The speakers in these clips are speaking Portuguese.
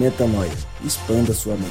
Metanoia. Expanda sua mente.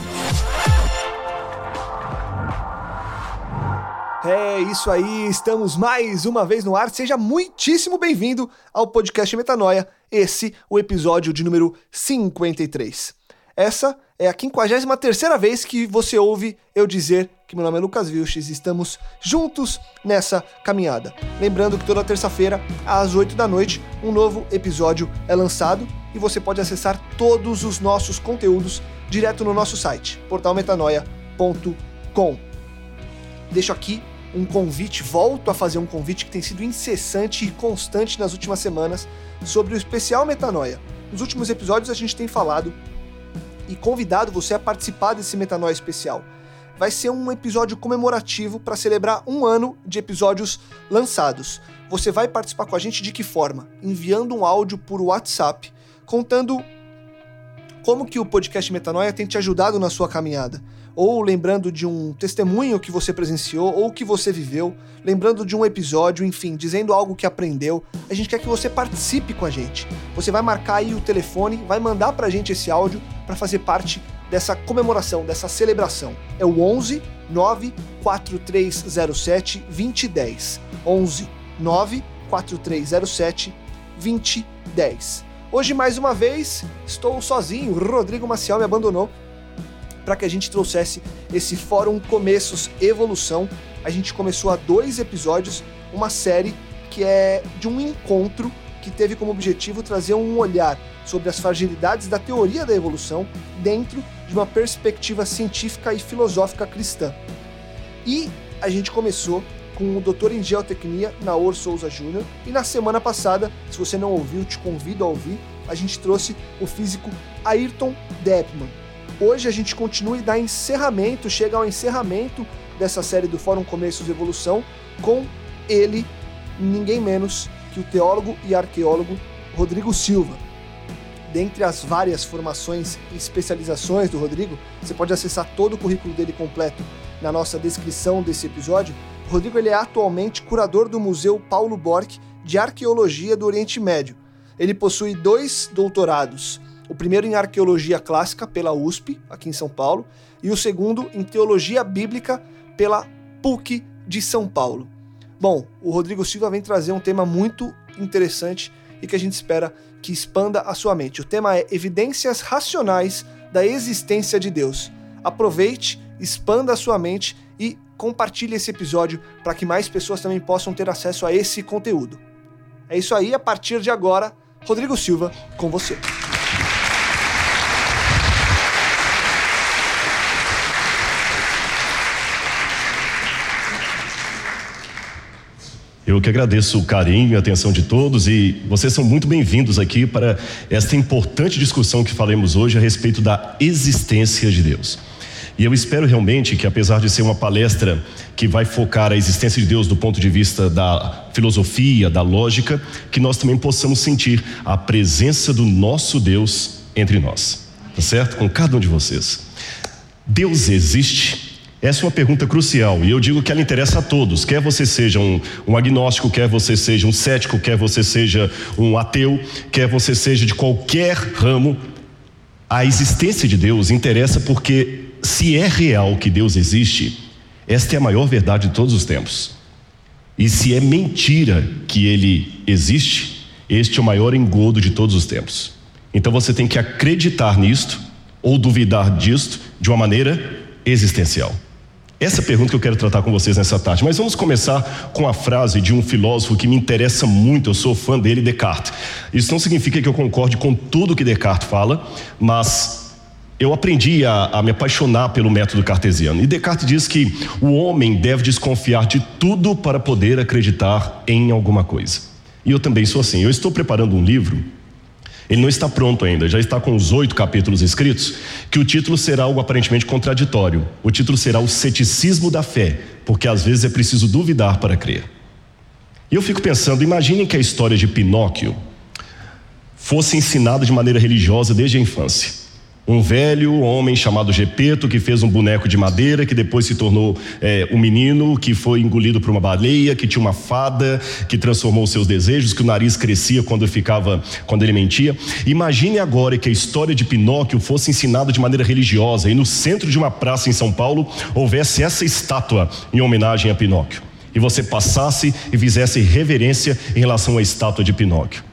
É isso aí, estamos mais uma vez no ar. Seja muitíssimo bem-vindo ao podcast Metanoia, esse o episódio de número 53. Essa é a 53 vez que você ouve eu dizer que meu nome é Lucas Vilches e estamos juntos nessa caminhada. Lembrando que toda terça-feira, às 8 da noite, um novo episódio é lançado e você pode acessar todos os nossos conteúdos direto no nosso site, portalmetanoia.com. Deixo aqui um convite, volto a fazer um convite que tem sido incessante e constante nas últimas semanas sobre o especial Metanoia. Nos últimos episódios a gente tem falado e convidado você a participar desse Metanoia especial. Vai ser um episódio comemorativo para celebrar um ano de episódios lançados. Você vai participar com a gente de que forma? Enviando um áudio por WhatsApp contando como que o podcast Metanoia tem te ajudado na sua caminhada ou lembrando de um testemunho que você presenciou ou que você viveu, lembrando de um episódio, enfim, dizendo algo que aprendeu. A gente quer que você participe com a gente. Você vai marcar aí o telefone, vai mandar pra gente esse áudio para fazer parte dessa comemoração, dessa celebração. É o 11 94307 2010. 11 94307 2010. Hoje, mais uma vez, estou sozinho. Rodrigo Maciel me abandonou para que a gente trouxesse esse Fórum Começos Evolução. A gente começou há dois episódios uma série que é de um encontro que teve como objetivo trazer um olhar sobre as fragilidades da teoria da evolução dentro de uma perspectiva científica e filosófica cristã. E a gente começou com o doutor em geotecnia, Naor Souza Júnior, e na semana passada, se você não ouviu, te convido a ouvir, a gente trouxe o físico Ayrton Deppmann, Hoje a gente continua e dá encerramento, chega ao encerramento dessa série do Fórum Começos e Evolução com ele, ninguém menos que o teólogo e arqueólogo Rodrigo Silva. Dentre as várias formações e especializações do Rodrigo, você pode acessar todo o currículo dele completo na nossa descrição desse episódio. Rodrigo ele é atualmente curador do Museu Paulo Borck de Arqueologia do Oriente Médio. Ele possui dois doutorados o primeiro em arqueologia clássica pela USP, aqui em São Paulo, e o segundo em teologia bíblica pela PUC de São Paulo. Bom, o Rodrigo Silva vem trazer um tema muito interessante e que a gente espera que expanda a sua mente. O tema é Evidências Racionais da Existência de Deus. Aproveite, expanda a sua mente e compartilhe esse episódio para que mais pessoas também possam ter acesso a esse conteúdo. É isso aí, a partir de agora, Rodrigo Silva com você. Eu que agradeço o carinho e a atenção de todos e vocês são muito bem-vindos aqui para esta importante discussão que faremos hoje a respeito da existência de Deus. E eu espero realmente que, apesar de ser uma palestra que vai focar a existência de Deus do ponto de vista da filosofia, da lógica, que nós também possamos sentir a presença do nosso Deus entre nós, tá certo? Com cada um de vocês. Deus existe? Essa é uma pergunta crucial e eu digo que ela interessa a todos, quer você seja um, um, agnóstico, quer você seja um cético, quer você seja um ateu, quer você seja de qualquer ramo. A existência de Deus interessa porque, se é real que Deus existe, esta é a maior verdade de todos os tempos. E se é mentira que ele existe, este é o maior engodo de todos os tempos. Então você tem que acreditar nisto ou duvidar disto de uma maneira existencial? Essa é a pergunta que eu quero tratar com vocês nessa tarde. Mas vamos começar com a frase de um filósofo que me interessa muito, eu sou fã dele, Descartes. Isso não significa que eu concorde com tudo que Descartes fala, mas eu aprendi a, a, me apaixonar pelo método cartesiano. E Descartes diz que o homem deve desconfiar de tudo para poder acreditar em alguma coisa. E eu também sou assim. Eu estou preparando um livro ele não está pronto ainda, já está com os oito capítulos escritos, que o título será algo aparentemente contraditório. O título será O Ceticismo da Fé, porque às vezes é preciso duvidar para crer. E eu fico pensando, imaginem que a história de Pinóquio fosse ensinada de maneira religiosa desde a infância um velho homem chamado Gepeto que fez um boneco de madeira que depois se tornou é, um menino que foi engolido por uma baleia, que tinha uma fada que transformou seus desejos, que o nariz crescia quando ficava quando ele mentia. Imagine agora que a história de Pinóquio fosse ensinada de maneira religiosa e no centro de uma praça em São Paulo houvesse essa estátua em homenagem a Pinóquio. E você passasse e fizesse reverência em relação à estátua de Pinóquio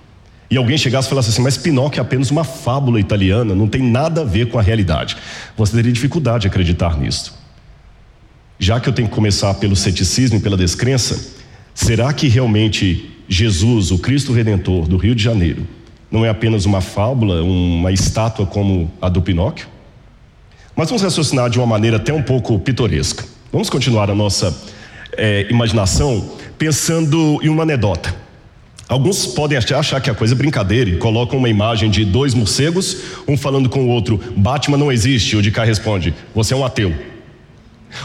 e alguém chegasse e falasse assim, mas Pinóquio é apenas uma fábula italiana, não tem nada a ver com a realidade. Você teria dificuldade de acreditar nisso. Já que eu tenho que começar pelo ceticismo e pela descrença, será que realmente Jesus, o Cristo Redentor do Rio de Janeiro, não é apenas uma fábula, uma estátua como a do Pinóquio? Mas vamos raciocinar de uma maneira até um pouco pitoresca. Vamos continuar a nossa é, imaginação pensando em uma anedota. Alguns podem achar que a coisa é brincadeira e colocam uma imagem de dois morcegos, um falando com o outro, Batman não existe, o de cá responde, você é um ateu.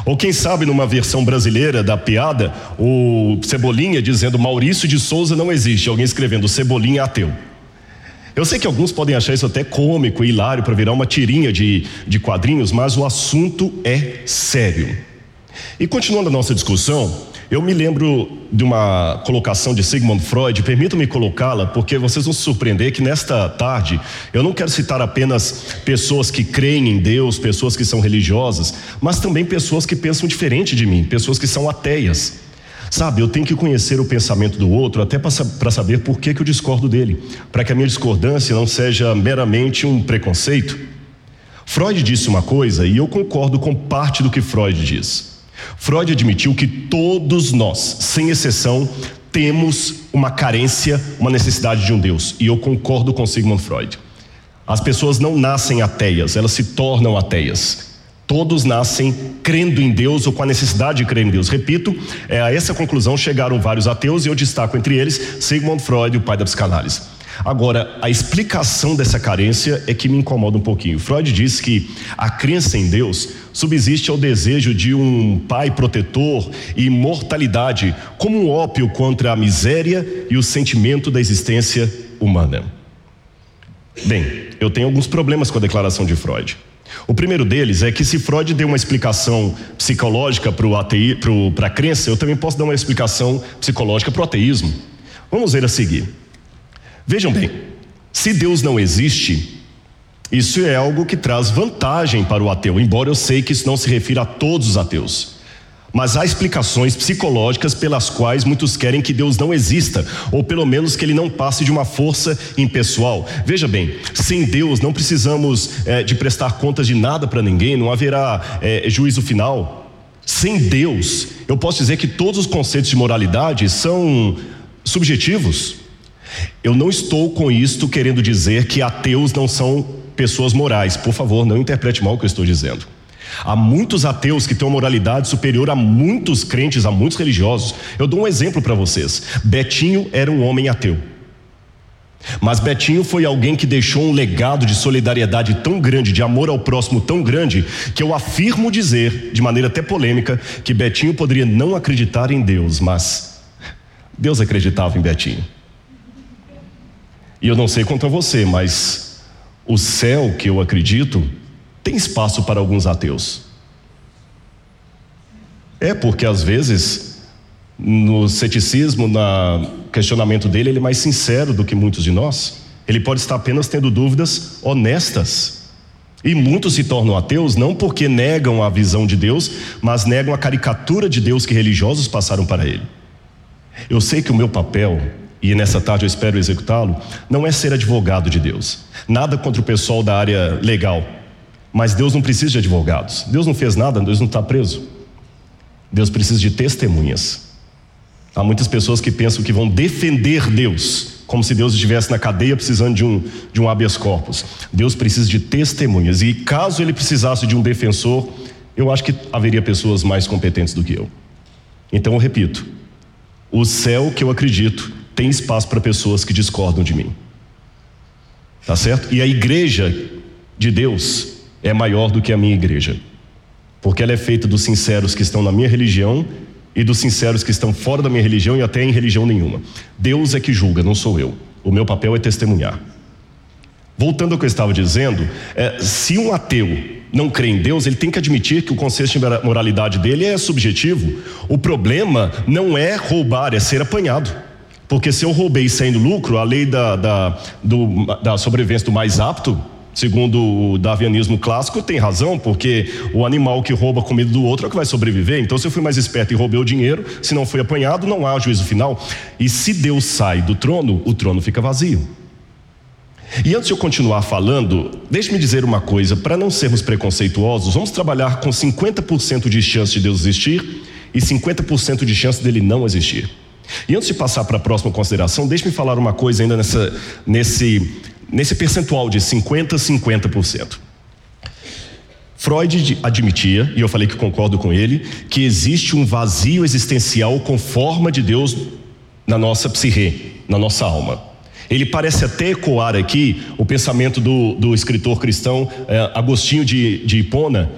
Ou quem sabe numa versão brasileira da piada, o Cebolinha dizendo Maurício de Souza não existe, alguém escrevendo Cebolinha ateu. Eu sei que alguns podem achar isso até cômico e hilário para virar uma tirinha de, de quadrinhos, mas o assunto é sério. E continuando a nossa discussão, eu me lembro de uma colocação de Sigmund Freud, permitam-me colocá-la, porque vocês vão se surpreender que nesta tarde eu não quero citar apenas pessoas que creem em Deus, pessoas que são religiosas, mas também pessoas que pensam diferente de mim, pessoas que são ateias. Sabe, eu tenho que conhecer o pensamento do outro até para saber por que, que eu discordo dele, para que a minha discordância não seja meramente um preconceito. Freud disse uma coisa e eu concordo com parte do que Freud diz. Freud admitiu que todos nós, sem exceção, temos uma carência, uma necessidade de um Deus. E eu concordo com Sigmund Freud. As pessoas não nascem ateias, elas se tornam ateias. Todos nascem crendo em Deus ou com a necessidade de crer em Deus. Repito, é, a essa conclusão chegaram vários ateus e eu destaco entre eles Sigmund Freud, o pai da psicanálise. Agora, a explicação dessa carência é que me incomoda um pouquinho. Freud diz que a crença em Deus subsiste ao desejo de um pai protetor e imortalidade, como um ópio contra a miséria e o sentimento da existência humana. Bem, eu tenho alguns problemas com a declaração de Freud. O primeiro deles é que se Freud deu uma explicação psicológica para a crença, eu também posso dar uma explicação psicológica para o ateísmo. Vamos ver a seguir. Vejam bem, se Deus não existe, isso é algo que traz vantagem para o ateu, embora eu sei que isso não se refira a todos os ateus. Mas há explicações psicológicas pelas quais muitos querem que Deus não exista, ou pelo menos que ele não passe de uma força impessoal. Veja bem, sem Deus não precisamos é, de prestar contas de nada para ninguém, não haverá é, juízo final. Sem Deus, eu posso dizer que todos os conceitos de moralidade são subjetivos. Eu não estou com isto querendo dizer que ateus não são pessoas morais. Por favor, não interprete mal o que eu estou dizendo. Há muitos ateus que têm uma moralidade superior a muitos crentes, a muitos religiosos. Eu dou um exemplo para vocês. Betinho era um homem ateu. Mas Betinho foi alguém que deixou um legado de solidariedade tão grande, de amor ao próximo tão grande, que eu afirmo dizer, de maneira até polêmica, que Betinho poderia não acreditar em Deus, mas Deus acreditava em Betinho. E eu não sei quanto a você, mas o céu que eu acredito tem espaço para alguns ateus. É porque às vezes no ceticismo, no questionamento dele, ele é mais sincero do que muitos de nós. Ele pode estar apenas tendo dúvidas honestas. E muitos se tornam ateus não porque negam a visão de Deus, mas negam a caricatura de Deus que religiosos passaram para ele. Eu sei que o meu papel e nessa tarde eu espero executá-lo, não é ser advogado de Deus. Nada contra o pessoal da área legal. Mas Deus não precisa de advogados. Deus não fez nada, Deus não está preso. Deus precisa de testemunhas. Há muitas pessoas que pensam que vão defender Deus, como se Deus estivesse na cadeia precisando de um, de um habeas corpus. Deus precisa de testemunhas. E caso ele precisasse de um defensor, eu acho que haveria pessoas mais competentes do que eu. Então eu repito: o céu que eu acredito tem espaço para pessoas que discordam de mim. Tá certo? E a igreja de Deus é maior do que a minha igreja. Porque ela é feita dos sinceros que estão na minha religião e dos sinceros que estão fora da minha religião e até em religião nenhuma. Deus é que julga, não sou eu. O meu papel é testemunhar. Voltando ao que eu estava dizendo, é, se um ateu não crê em Deus, ele tem que admitir que o conceito de moralidade dele é subjetivo. O problema não é roubar, é ser apanhado. Porque se eu roubei sem lucro, a lei da, da, do, da sobrevivência do mais apto Segundo o darwinismo clássico, tem razão, porque o animal que rouba a comida do outro é o que vai sobreviver. Então, se eu fui mais esperto e roubei o dinheiro, se não fui apanhado, não há juízo final. E se Deus sai do trono, o trono fica vazio. E antes de eu continuar falando, deixe-me dizer uma coisa: para não sermos preconceituosos, vamos trabalhar com 50% de chance de Deus existir e 50% de chance dele não existir. E antes de passar para a próxima consideração, deixe-me falar uma coisa ainda nessa, nesse nesse percentual de 50% 50%. Freud admitia, e eu falei que concordo com ele, que existe um vazio existencial com forma de Deus na nossa psique, na nossa alma. Ele parece até ecoar aqui o pensamento do, do escritor cristão eh, Agostinho de, de Hipona,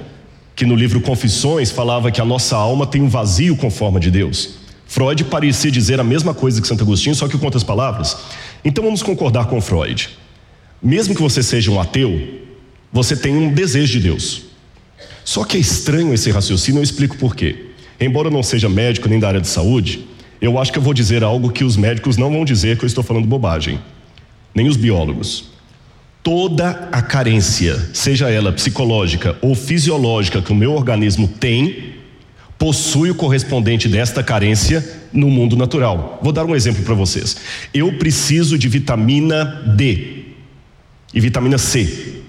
que no livro Confissões falava que a nossa alma tem um vazio com forma de Deus. Freud parecia dizer a mesma coisa que Santo Agostinho, só que com outras palavras. Então vamos concordar com Freud. Mesmo que você seja um ateu, você tem um desejo de Deus. Só que é estranho esse raciocínio, eu explico por quê. Embora eu não seja médico nem da área de saúde, eu acho que eu vou dizer algo que os médicos não vão dizer que eu estou falando bobagem, nem os biólogos. Toda a carência, seja ela psicológica ou fisiológica, que o meu organismo tem, possui o correspondente desta carência no mundo natural. Vou dar um exemplo para vocês. Eu preciso de vitamina D e vitamina C.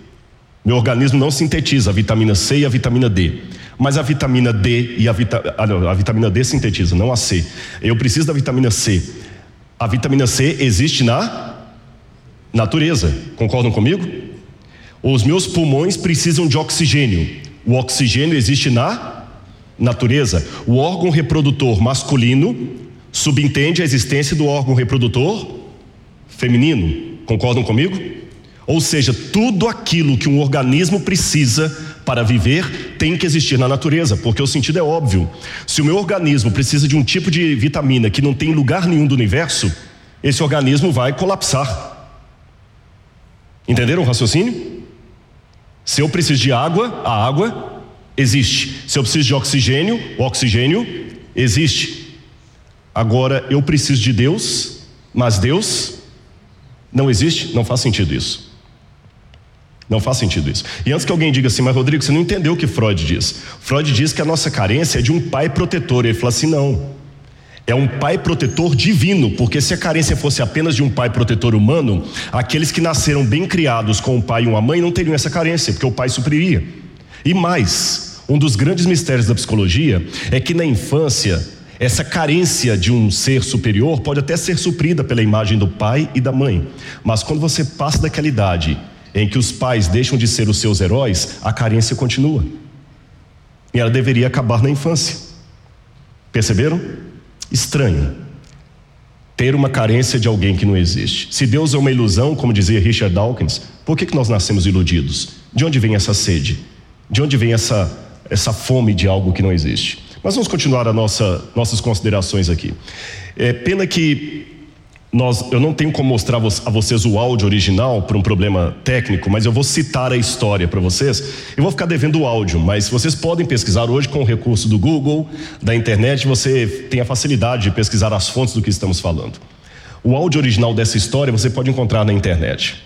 Meu organismo não sintetiza a vitamina C e a vitamina D. Mas a vitamina D e a, vita, ah, a vitamina D sintetiza, não a C. Eu preciso da vitamina C. A vitamina C existe na natureza. Concordam comigo? Os meus pulmões precisam de oxigênio. O oxigênio existe na natureza. O órgão reprodutor masculino subentende a existência do órgão reprodutor feminino. Concordam comigo? Ou seja, tudo aquilo que um organismo precisa para viver tem que existir na natureza, porque o sentido é óbvio. Se o meu organismo precisa de um tipo de vitamina que não tem lugar nenhum do universo, esse organismo vai colapsar. Entenderam o raciocínio? Se eu preciso de água, a água existe. Se eu preciso de oxigênio, o oxigênio existe. Agora, eu preciso de Deus, mas Deus não existe? Não faz sentido isso. Não faz sentido isso. E antes que alguém diga assim, mas Rodrigo, você não entendeu o que Freud diz. Freud diz que a nossa carência é de um pai protetor. Ele fala assim: não. É um pai protetor divino, porque se a carência fosse apenas de um pai protetor humano, aqueles que nasceram bem criados com um pai e uma mãe não teriam essa carência, porque o pai supriria. E mais, um dos grandes mistérios da psicologia é que na infância, essa carência de um ser superior pode até ser suprida pela imagem do pai e da mãe, mas quando você passa daquela idade em que os pais deixam de ser os seus heróis, a carência continua. E ela deveria acabar na infância. Perceberam? Estranho. Ter uma carência de alguém que não existe. Se Deus é uma ilusão, como dizia Richard Dawkins, por que, que nós nascemos iludidos? De onde vem essa sede? De onde vem essa, essa fome de algo que não existe? Mas vamos continuar a nossa, nossas considerações aqui. É pena que nós, eu não tenho como mostrar a vocês o áudio original por um problema técnico, mas eu vou citar a história para vocês. Eu vou ficar devendo o áudio, mas vocês podem pesquisar hoje com o recurso do Google, da internet, você tem a facilidade de pesquisar as fontes do que estamos falando. O áudio original dessa história você pode encontrar na internet.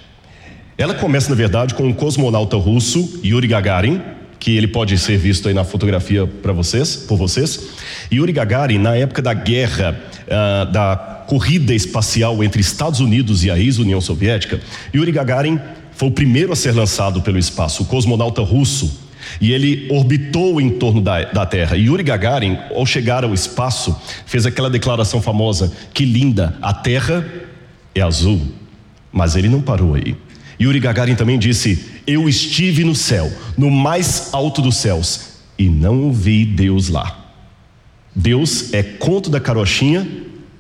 Ela começa, na verdade, com um cosmonauta russo, Yuri Gagarin, que ele pode ser visto aí na fotografia para vocês, por vocês. Yuri Gagarin, na época da guerra uh, da corrida espacial entre Estados Unidos e a ex-União Soviética, Yuri Gagarin foi o primeiro a ser lançado pelo espaço, o cosmonauta russo. E ele orbitou em torno da, da Terra. E Yuri Gagarin, ao chegar ao espaço, fez aquela declaração famosa: que linda, a Terra é azul. Mas ele não parou aí. Yuri Gagarin também disse: Eu estive no céu, no mais alto dos céus, e não vi Deus lá. Deus é conto da carochinha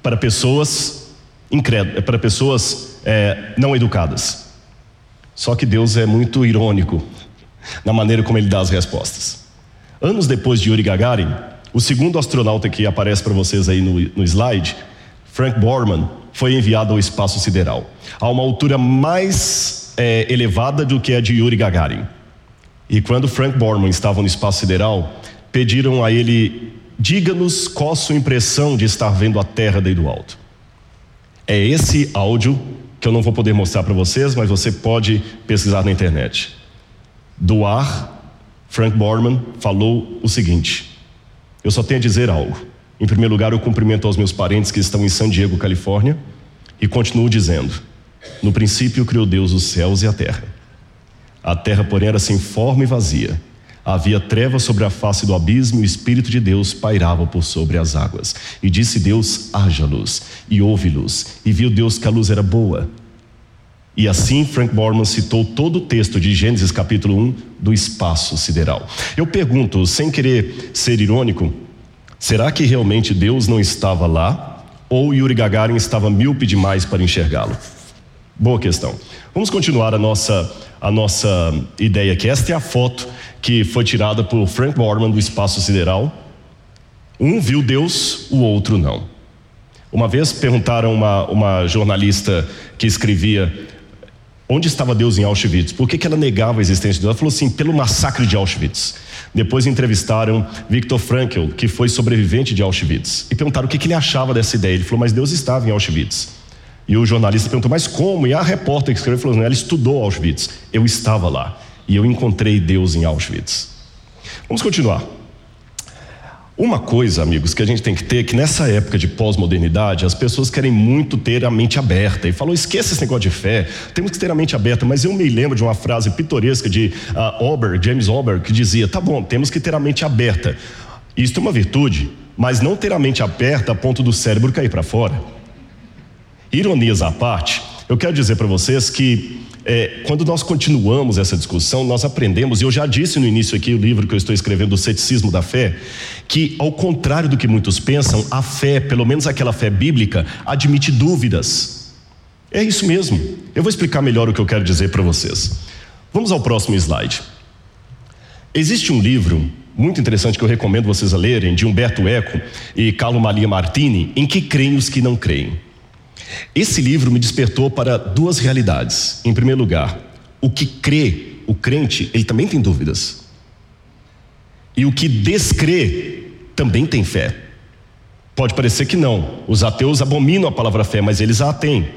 para pessoas incrédulas, para pessoas é, não educadas. Só que Deus é muito irônico na maneira como ele dá as respostas. Anos depois de Yuri Gagarin, o segundo astronauta que aparece para vocês aí no, no slide, Frank Borman, foi enviado ao espaço sideral, a uma altura mais é, elevada do que a de Yuri Gagarin. E quando Frank Borman estava no espaço sideral, pediram a ele: diga-nos qual a sua impressão de estar vendo a Terra daí do alto. É esse áudio que eu não vou poder mostrar para vocês, mas você pode pesquisar na internet. Do ar, Frank Borman falou o seguinte: Eu só tenho a dizer algo. Em primeiro lugar, eu cumprimento aos meus parentes que estão em San Diego, Califórnia, e continuo dizendo: No princípio criou Deus os céus e a terra. A terra, porém, era sem forma e vazia. Havia trevas sobre a face do abismo e o Espírito de Deus pairava por sobre as águas. E disse Deus: haja luz, e houve luz. E viu Deus que a luz era boa. E assim Frank Borman citou todo o texto de Gênesis capítulo 1 do espaço sideral. Eu pergunto, sem querer ser irônico, será que realmente Deus não estava lá? Ou Yuri Gagarin estava míope demais para enxergá-lo? Boa questão. Vamos continuar a nossa, a nossa ideia aqui. Esta é a foto que foi tirada por Frank Borman do espaço sideral. Um viu Deus, o outro não. Uma vez perguntaram uma, uma jornalista que escrevia onde estava Deus em Auschwitz, por que, que ela negava a existência de Deus? Ela falou assim, pelo massacre de Auschwitz. Depois entrevistaram Viktor Frankl, que foi sobrevivente de Auschwitz, e perguntaram o que, que ele achava dessa ideia. Ele falou, mas Deus estava em Auschwitz. E o jornalista perguntou, mas como? E a repórter que escreveu falou, não, ela estudou Auschwitz. Eu estava lá e eu encontrei Deus em Auschwitz. Vamos continuar. Uma coisa, amigos, que a gente tem que ter é que nessa época de pós-modernidade, as pessoas querem muito ter a mente aberta. E falou: esqueça esse negócio de fé, temos que ter a mente aberta. Mas eu me lembro de uma frase pitoresca de uh, Ober, James Ober, que dizia: tá bom, temos que ter a mente aberta. Isto é uma virtude, mas não ter a mente aberta a ponto do cérebro cair para fora. Ironias à parte, eu quero dizer para vocês que é, quando nós continuamos essa discussão, nós aprendemos, e eu já disse no início aqui o livro que eu estou escrevendo, O Ceticismo da Fé, que ao contrário do que muitos pensam, a fé, pelo menos aquela fé bíblica, admite dúvidas. É isso mesmo. Eu vou explicar melhor o que eu quero dizer para vocês. Vamos ao próximo slide. Existe um livro muito interessante que eu recomendo vocês a lerem, de Humberto Eco e Carlo Maria Martini, em que creem os que não creem. Esse livro me despertou para duas realidades. Em primeiro lugar, o que crê, o crente, ele também tem dúvidas. E o que descrê também tem fé. Pode parecer que não. Os ateus abominam a palavra fé, mas eles a têm.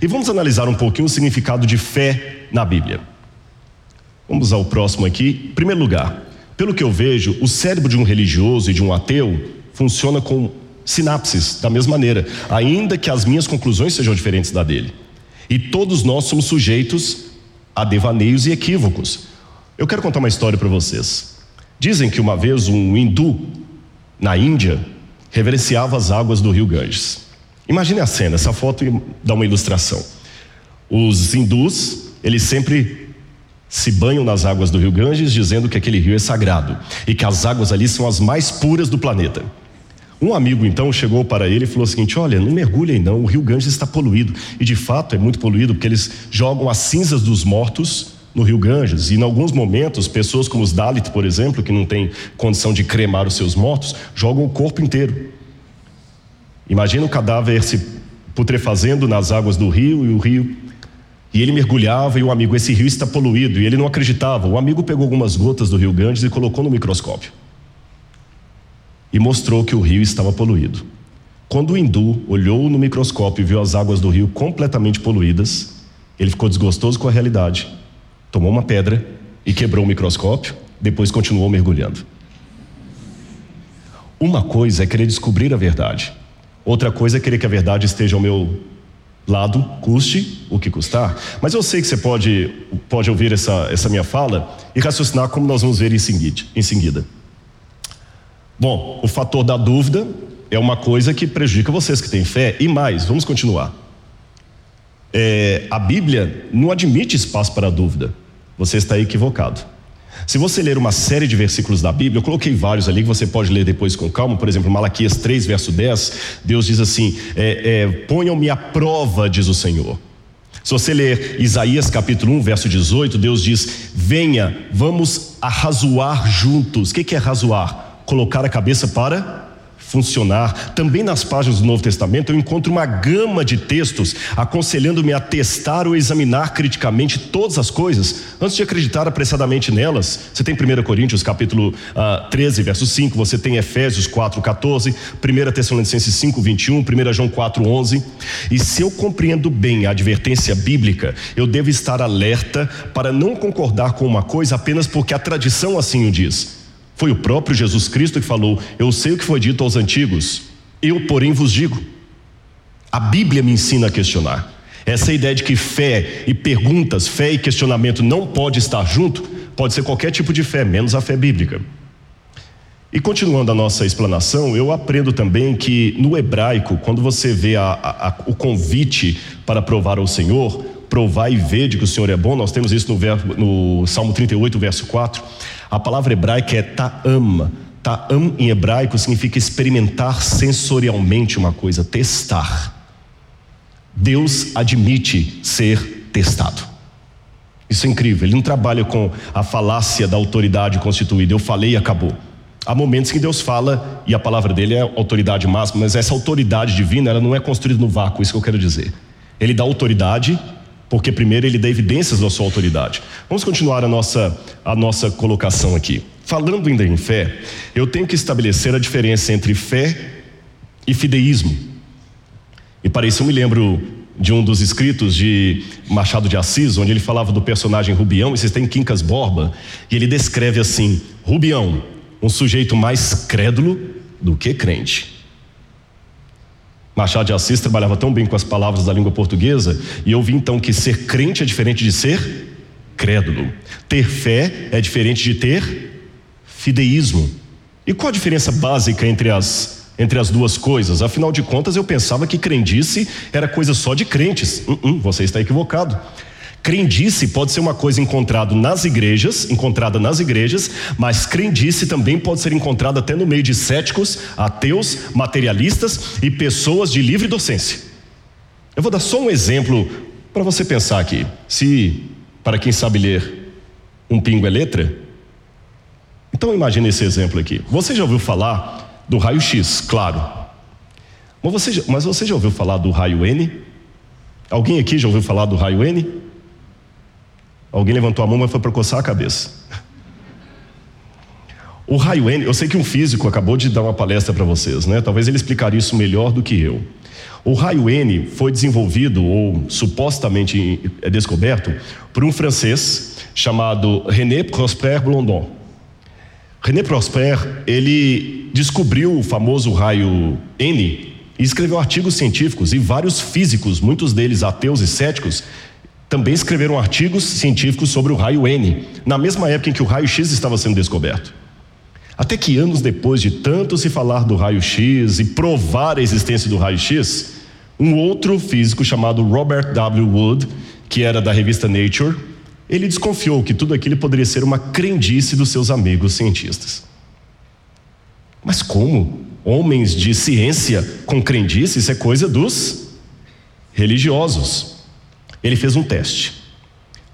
E vamos analisar um pouquinho o significado de fé na Bíblia. Vamos ao próximo aqui. Em primeiro lugar, pelo que eu vejo, o cérebro de um religioso e de um ateu funciona com sinapses da mesma maneira, ainda que as minhas conclusões sejam diferentes da dele. E todos nós somos sujeitos a devaneios e equívocos. Eu quero contar uma história para vocês. Dizem que uma vez um hindu na Índia reverenciava as águas do rio Ganges. Imagine a cena, essa foto dá uma ilustração. Os hindus, eles sempre se banham nas águas do rio Ganges, dizendo que aquele rio é sagrado e que as águas ali são as mais puras do planeta. Um amigo então chegou para ele e falou o seguinte: Olha, não mergulhe aí não, o rio Ganges está poluído. E de fato é muito poluído porque eles jogam as cinzas dos mortos no rio Ganges. E em alguns momentos, pessoas como os Dalit, por exemplo, que não têm condição de cremar os seus mortos, jogam o corpo inteiro. Imagina o cadáver se putrefazendo nas águas do rio e o rio. E ele mergulhava e o amigo, esse rio está poluído. E ele não acreditava. O amigo pegou algumas gotas do rio Ganges e colocou no microscópio e mostrou que o rio estava poluído. Quando o hindu olhou no microscópio e viu as águas do rio completamente poluídas, ele ficou desgostoso com a realidade, tomou uma pedra e quebrou o microscópio, depois continuou mergulhando. Uma coisa é querer descobrir a verdade, outra coisa é querer que a verdade esteja ao meu lado, custe o que custar. Mas eu sei que você pode, pode ouvir essa, essa minha fala e raciocinar como nós vamos ver em seguida, em seguida. Bom, o fator da dúvida é uma coisa que prejudica vocês que têm fé. E mais, vamos continuar. É, a Bíblia não admite espaço para dúvida. Você está equivocado. Se você ler uma série de versículos da Bíblia, eu coloquei vários ali que você pode ler depois com calma, por exemplo, Malaquias 3, verso 10, Deus diz assim: é, é, Ponham-me à prova, diz o Senhor. Se você ler Isaías capítulo 1, verso 18, Deus diz: Venha, vamos arrazoar juntos. O que é razoar? Colocar a cabeça para funcionar. Também nas páginas do Novo Testamento eu encontro uma gama de textos aconselhando-me a testar ou examinar criticamente todas as coisas antes de acreditar apressadamente nelas. Você tem 1 Coríntios capítulo uh, ah, 13, verso 5, você tem Efésios 4, 14, 1 Tessalonicenses 5, 21, 1 João 4, 11. E se eu compreendo bem a advertência bíblica, eu devo estar alerta para não concordar com uma coisa apenas porque a tradição assim o diz. Foi o próprio Jesus Cristo que falou: Eu sei o que foi dito aos antigos, eu, porém, vos digo. A Bíblia me ensina a questionar. Essa ideia de que fé e perguntas, fé e questionamento não pode estar junto, pode ser qualquer tipo de fé, menos a fé bíblica. E continuando a nossa explanação, eu aprendo também que no hebraico, quando você vê a, a, o convite para provar ao Senhor, provar e ver de que o Senhor é bom, nós temos isso no, verbo, no Salmo 38, verso 4. A palavra hebraica é ta'am. Ta'am em hebraico significa experimentar sensorialmente uma coisa, testar. Deus admite ser testado. Isso é incrível. Ele não trabalha com a falácia da autoridade constituída. Eu falei e acabou. Há momentos que Deus fala e a palavra dele é autoridade máxima, mas essa autoridade divina ela não é construída no vácuo, isso que eu quero dizer. Ele dá autoridade porque primeiro ele dá evidências da sua autoridade. Vamos continuar a nossa, a nossa colocação aqui. Falando ainda em fé, eu tenho que estabelecer a diferença entre fé e fideísmo. E para isso eu me lembro de um dos escritos de Machado de Assis, onde ele falava do personagem Rubião, e vocês têm Quincas Borba, e ele descreve assim: Rubião, um sujeito mais crédulo do que crente. Machado de Assis trabalhava tão bem com as palavras da língua portuguesa, e eu vi então que ser crente é diferente de ser crédulo. Ter fé é diferente de ter fideísmo. E qual a diferença básica entre as, entre as duas coisas? Afinal de contas, eu pensava que crendice era coisa só de crentes. Uh -uh, você está equivocado. Crendice pode ser uma coisa encontrada nas igrejas, encontrada nas igrejas, mas crendice também pode ser encontrada até no meio de céticos, ateus, materialistas e pessoas de livre docência. Eu vou dar só um exemplo para você pensar aqui. Se, para quem sabe ler, um pingo é letra, então imagine esse exemplo aqui. Você já ouviu falar do raio-x, claro. Mas você, mas você já ouviu falar do raio N? Alguém aqui já ouviu falar do raio N? Alguém levantou a mão, mas foi para coçar a cabeça. O raio N, eu sei que um físico acabou de dar uma palestra para vocês, né? Talvez ele explicaria isso melhor do que eu. O raio N foi desenvolvido ou supostamente é descoberto por um francês chamado René Prosper Blondon. René Prosper, ele descobriu o famoso raio N e escreveu artigos científicos e vários físicos, muitos deles ateus e céticos, também escreveram artigos científicos sobre o raio N, na mesma época em que o raio-x estava sendo descoberto. Até que anos depois de tanto se falar do raio-x e provar a existência do raio-x, um outro físico chamado Robert W. Wood, que era da revista Nature, ele desconfiou que tudo aquilo poderia ser uma crendice dos seus amigos cientistas. Mas como? Homens de ciência com crendice, isso é coisa dos religiosos. Ele fez um teste.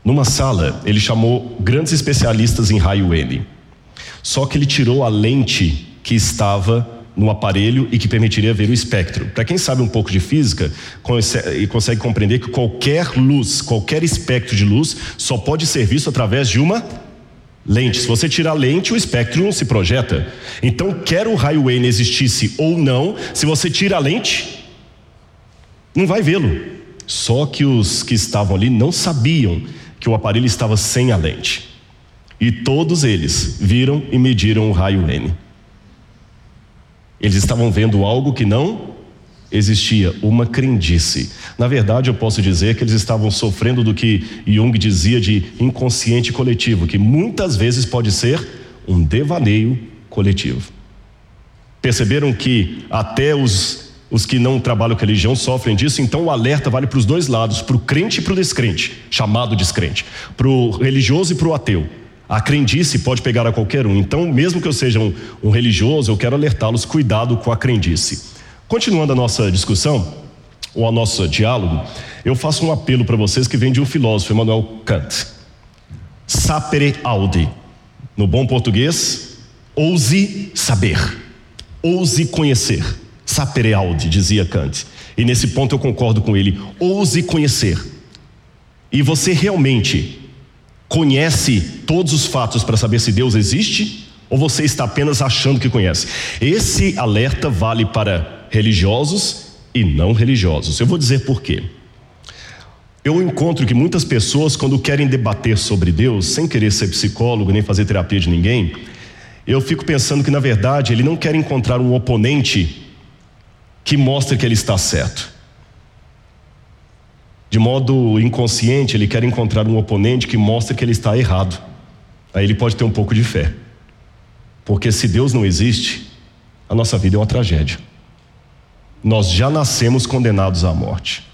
Numa sala, ele chamou grandes especialistas em raio N. Só que ele tirou a lente que estava no aparelho e que permitiria ver o espectro. Para quem sabe um pouco de física, consegue, consegue compreender que qualquer luz, qualquer espectro de luz, só pode ser visto através de uma lente. Se você tirar a lente, o espectro não se projeta. Então, quer o raio N existisse ou não, se você tira a lente, não vai vê-lo. Só que os que estavam ali não sabiam que o aparelho estava sem a lente. E todos eles viram e mediram o raio N. Eles estavam vendo algo que não existia uma crendice. Na verdade, eu posso dizer que eles estavam sofrendo do que Jung dizia de inconsciente coletivo, que muitas vezes pode ser um devaneio coletivo. Perceberam que até os, os que não trabalham com religião sofrem disso, então o alerta vale para os dois lados, para o crente e para o descrente, chamado descrente, para o religioso e para o ateu. A crendice pode pegar a qualquer um, então, mesmo que eu seja um, um religioso, eu quero alertá-los: cuidado com a crendice. Continuando a nossa discussão, ou a nosso diálogo, eu faço um apelo para vocês que vem de um filósofo, Emmanuel Kant. Sapere aude. No bom português, ouse saber, ouse conhecer. Sapere aude, dizia Kant. E nesse ponto eu concordo com ele. Ouse conhecer. E você realmente conhece todos os fatos para saber se Deus existe? Ou você está apenas achando que conhece? Esse alerta vale para religiosos e não religiosos. Eu vou dizer por quê. Eu encontro que muitas pessoas, quando querem debater sobre Deus, sem querer ser psicólogo nem fazer terapia de ninguém, eu fico pensando que, na verdade, ele não quer encontrar um oponente que mostre que ele está certo. De modo inconsciente, ele quer encontrar um oponente que mostre que ele está errado. Aí ele pode ter um pouco de fé. Porque se Deus não existe, a nossa vida é uma tragédia nós já nascemos condenados à morte.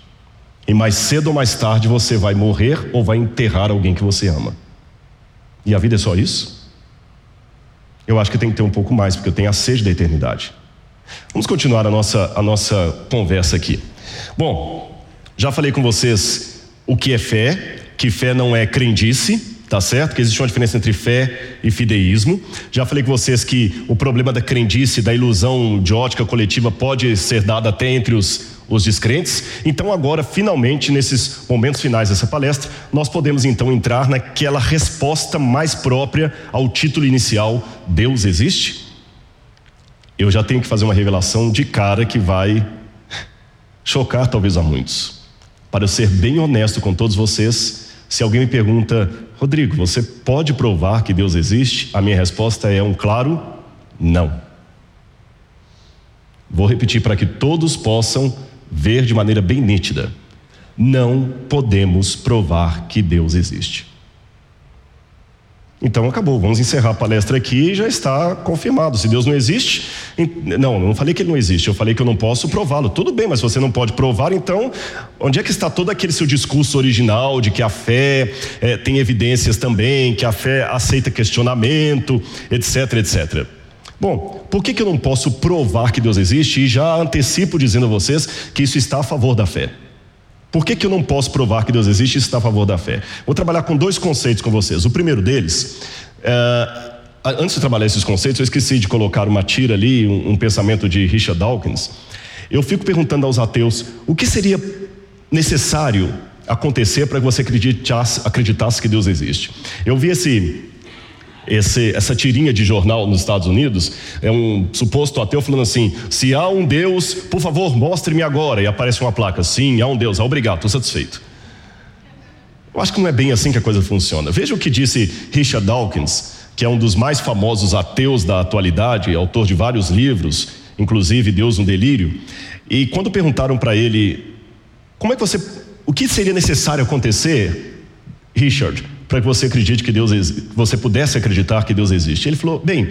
E mais cedo ou mais tarde você vai morrer ou vai enterrar alguém que você ama. E a vida é só isso? Eu acho que tem que ter um pouco mais, porque eu tenho a sede da eternidade. Vamos continuar a nossa, a nossa conversa aqui. Bom, já falei com vocês o que é fé, que fé não é crendice, Tá certo? Que existe uma diferença entre fé e fideísmo. Já falei com vocês que o problema da crendice, da ilusão de ótica coletiva pode ser dado até entre os, os descrentes. Então, agora, finalmente, nesses momentos finais dessa palestra, nós podemos então entrar naquela resposta mais própria ao título inicial: Deus existe? Eu já tenho que fazer uma revelação de cara que vai chocar talvez a muitos. Para eu ser bem honesto com todos vocês, se alguém me pergunta, Rodrigo, você pode provar que Deus existe? A minha resposta é um claro não. Vou repetir para que todos possam ver de maneira bem nítida. Não podemos provar que Deus existe. Então acabou, vamos encerrar a palestra aqui já está confirmado. Se Deus não existe, não, não falei que ele não existe, eu falei que eu não posso prová-lo. Tudo bem, mas se você não pode provar, então onde é que está todo aquele seu discurso original de que a fé é, tem evidências também, que a fé aceita questionamento, etc, etc. Bom, por que, que eu não posso provar que Deus existe? E já antecipo dizendo a vocês que isso está a favor da fé. Por que, que eu não posso provar que Deus existe e está a favor da fé? Vou trabalhar com dois conceitos com vocês. O primeiro deles, é, antes de trabalhar esses conceitos, eu esqueci de colocar uma tira ali, um, um pensamento de Richard Dawkins. Eu fico perguntando aos ateus o que seria necessário acontecer para que você acreditasse, acreditasse que Deus existe. Eu vi esse esse, essa tirinha de jornal nos Estados Unidos, é um suposto ateu falando assim: se há um Deus, por favor, mostre-me agora. E aparece uma placa: sim, há um Deus, ah, obrigado, estou satisfeito. Eu acho que não é bem assim que a coisa funciona. Veja o que disse Richard Dawkins, que é um dos mais famosos ateus da atualidade, autor de vários livros, inclusive Deus um Delírio. E quando perguntaram para ele, como é que você, o que seria necessário acontecer, Richard, para que você acredite que Deus você pudesse acreditar que Deus existe. Ele falou: "Bem,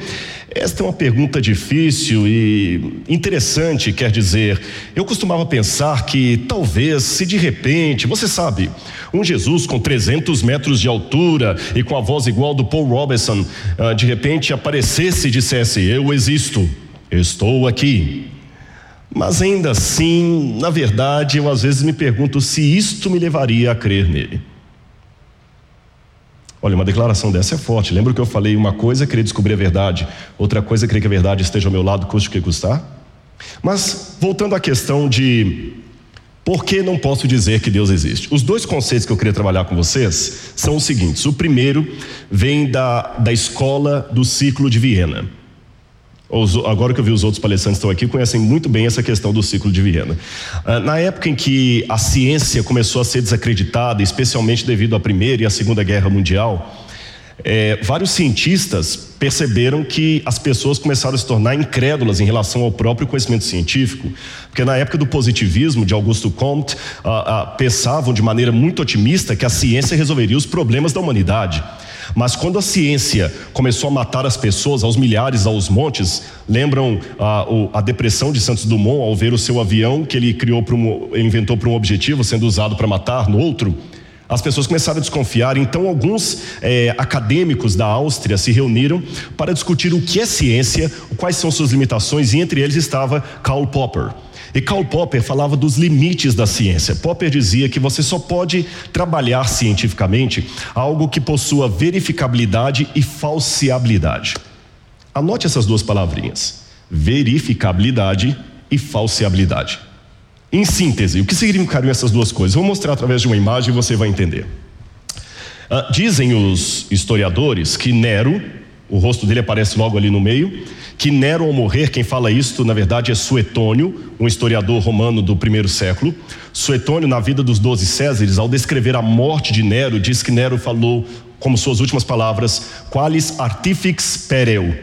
esta é uma pergunta difícil e interessante, quer dizer, eu costumava pensar que talvez se de repente, você sabe, um Jesus com 300 metros de altura e com a voz igual do Paul Robeson, ah, de repente aparecesse e dissesse: "Eu existo, estou aqui". Mas ainda assim, na verdade, eu às vezes me pergunto se isto me levaria a crer nele. Olha, uma declaração dessa é forte. Lembra que eu falei uma coisa é querer descobrir a verdade, outra coisa é querer que a verdade esteja ao meu lado, custe o que custar? Mas, voltando à questão de por que não posso dizer que Deus existe? Os dois conceitos que eu queria trabalhar com vocês são os seguintes. O primeiro vem da, da escola do ciclo de Viena. Agora que eu vi os outros palestrantes estão aqui, conhecem muito bem essa questão do ciclo de Viena. Ah, na época em que a ciência começou a ser desacreditada, especialmente devido à Primeira e à Segunda Guerra Mundial, é, vários cientistas perceberam que as pessoas começaram a se tornar incrédulas em relação ao próprio conhecimento científico, porque na época do positivismo de Augusto Comte, a, a, pensavam de maneira muito otimista que a ciência resolveria os problemas da humanidade. Mas quando a ciência começou a matar as pessoas aos milhares, aos montes, lembram a, a depressão de Santos Dumont ao ver o seu avião que ele criou para um, inventou para um objetivo sendo usado para matar no outro? As pessoas começaram a desconfiar, então alguns é, acadêmicos da Áustria se reuniram para discutir o que é ciência, quais são suas limitações, e entre eles estava Karl Popper. E Karl Popper falava dos limites da ciência. Popper dizia que você só pode trabalhar cientificamente algo que possua verificabilidade e falseabilidade. Anote essas duas palavrinhas: verificabilidade e falseabilidade. Em síntese, o que significariam essas duas coisas? Vou mostrar através de uma imagem e você vai entender. Uh, dizem os historiadores que Nero, o rosto dele aparece logo ali no meio, que Nero ao morrer, quem fala isto na verdade é Suetônio, um historiador romano do primeiro século. Suetônio, na vida dos doze Césares, ao descrever a morte de Nero, diz que Nero falou como suas últimas palavras, qualis artifix pereu.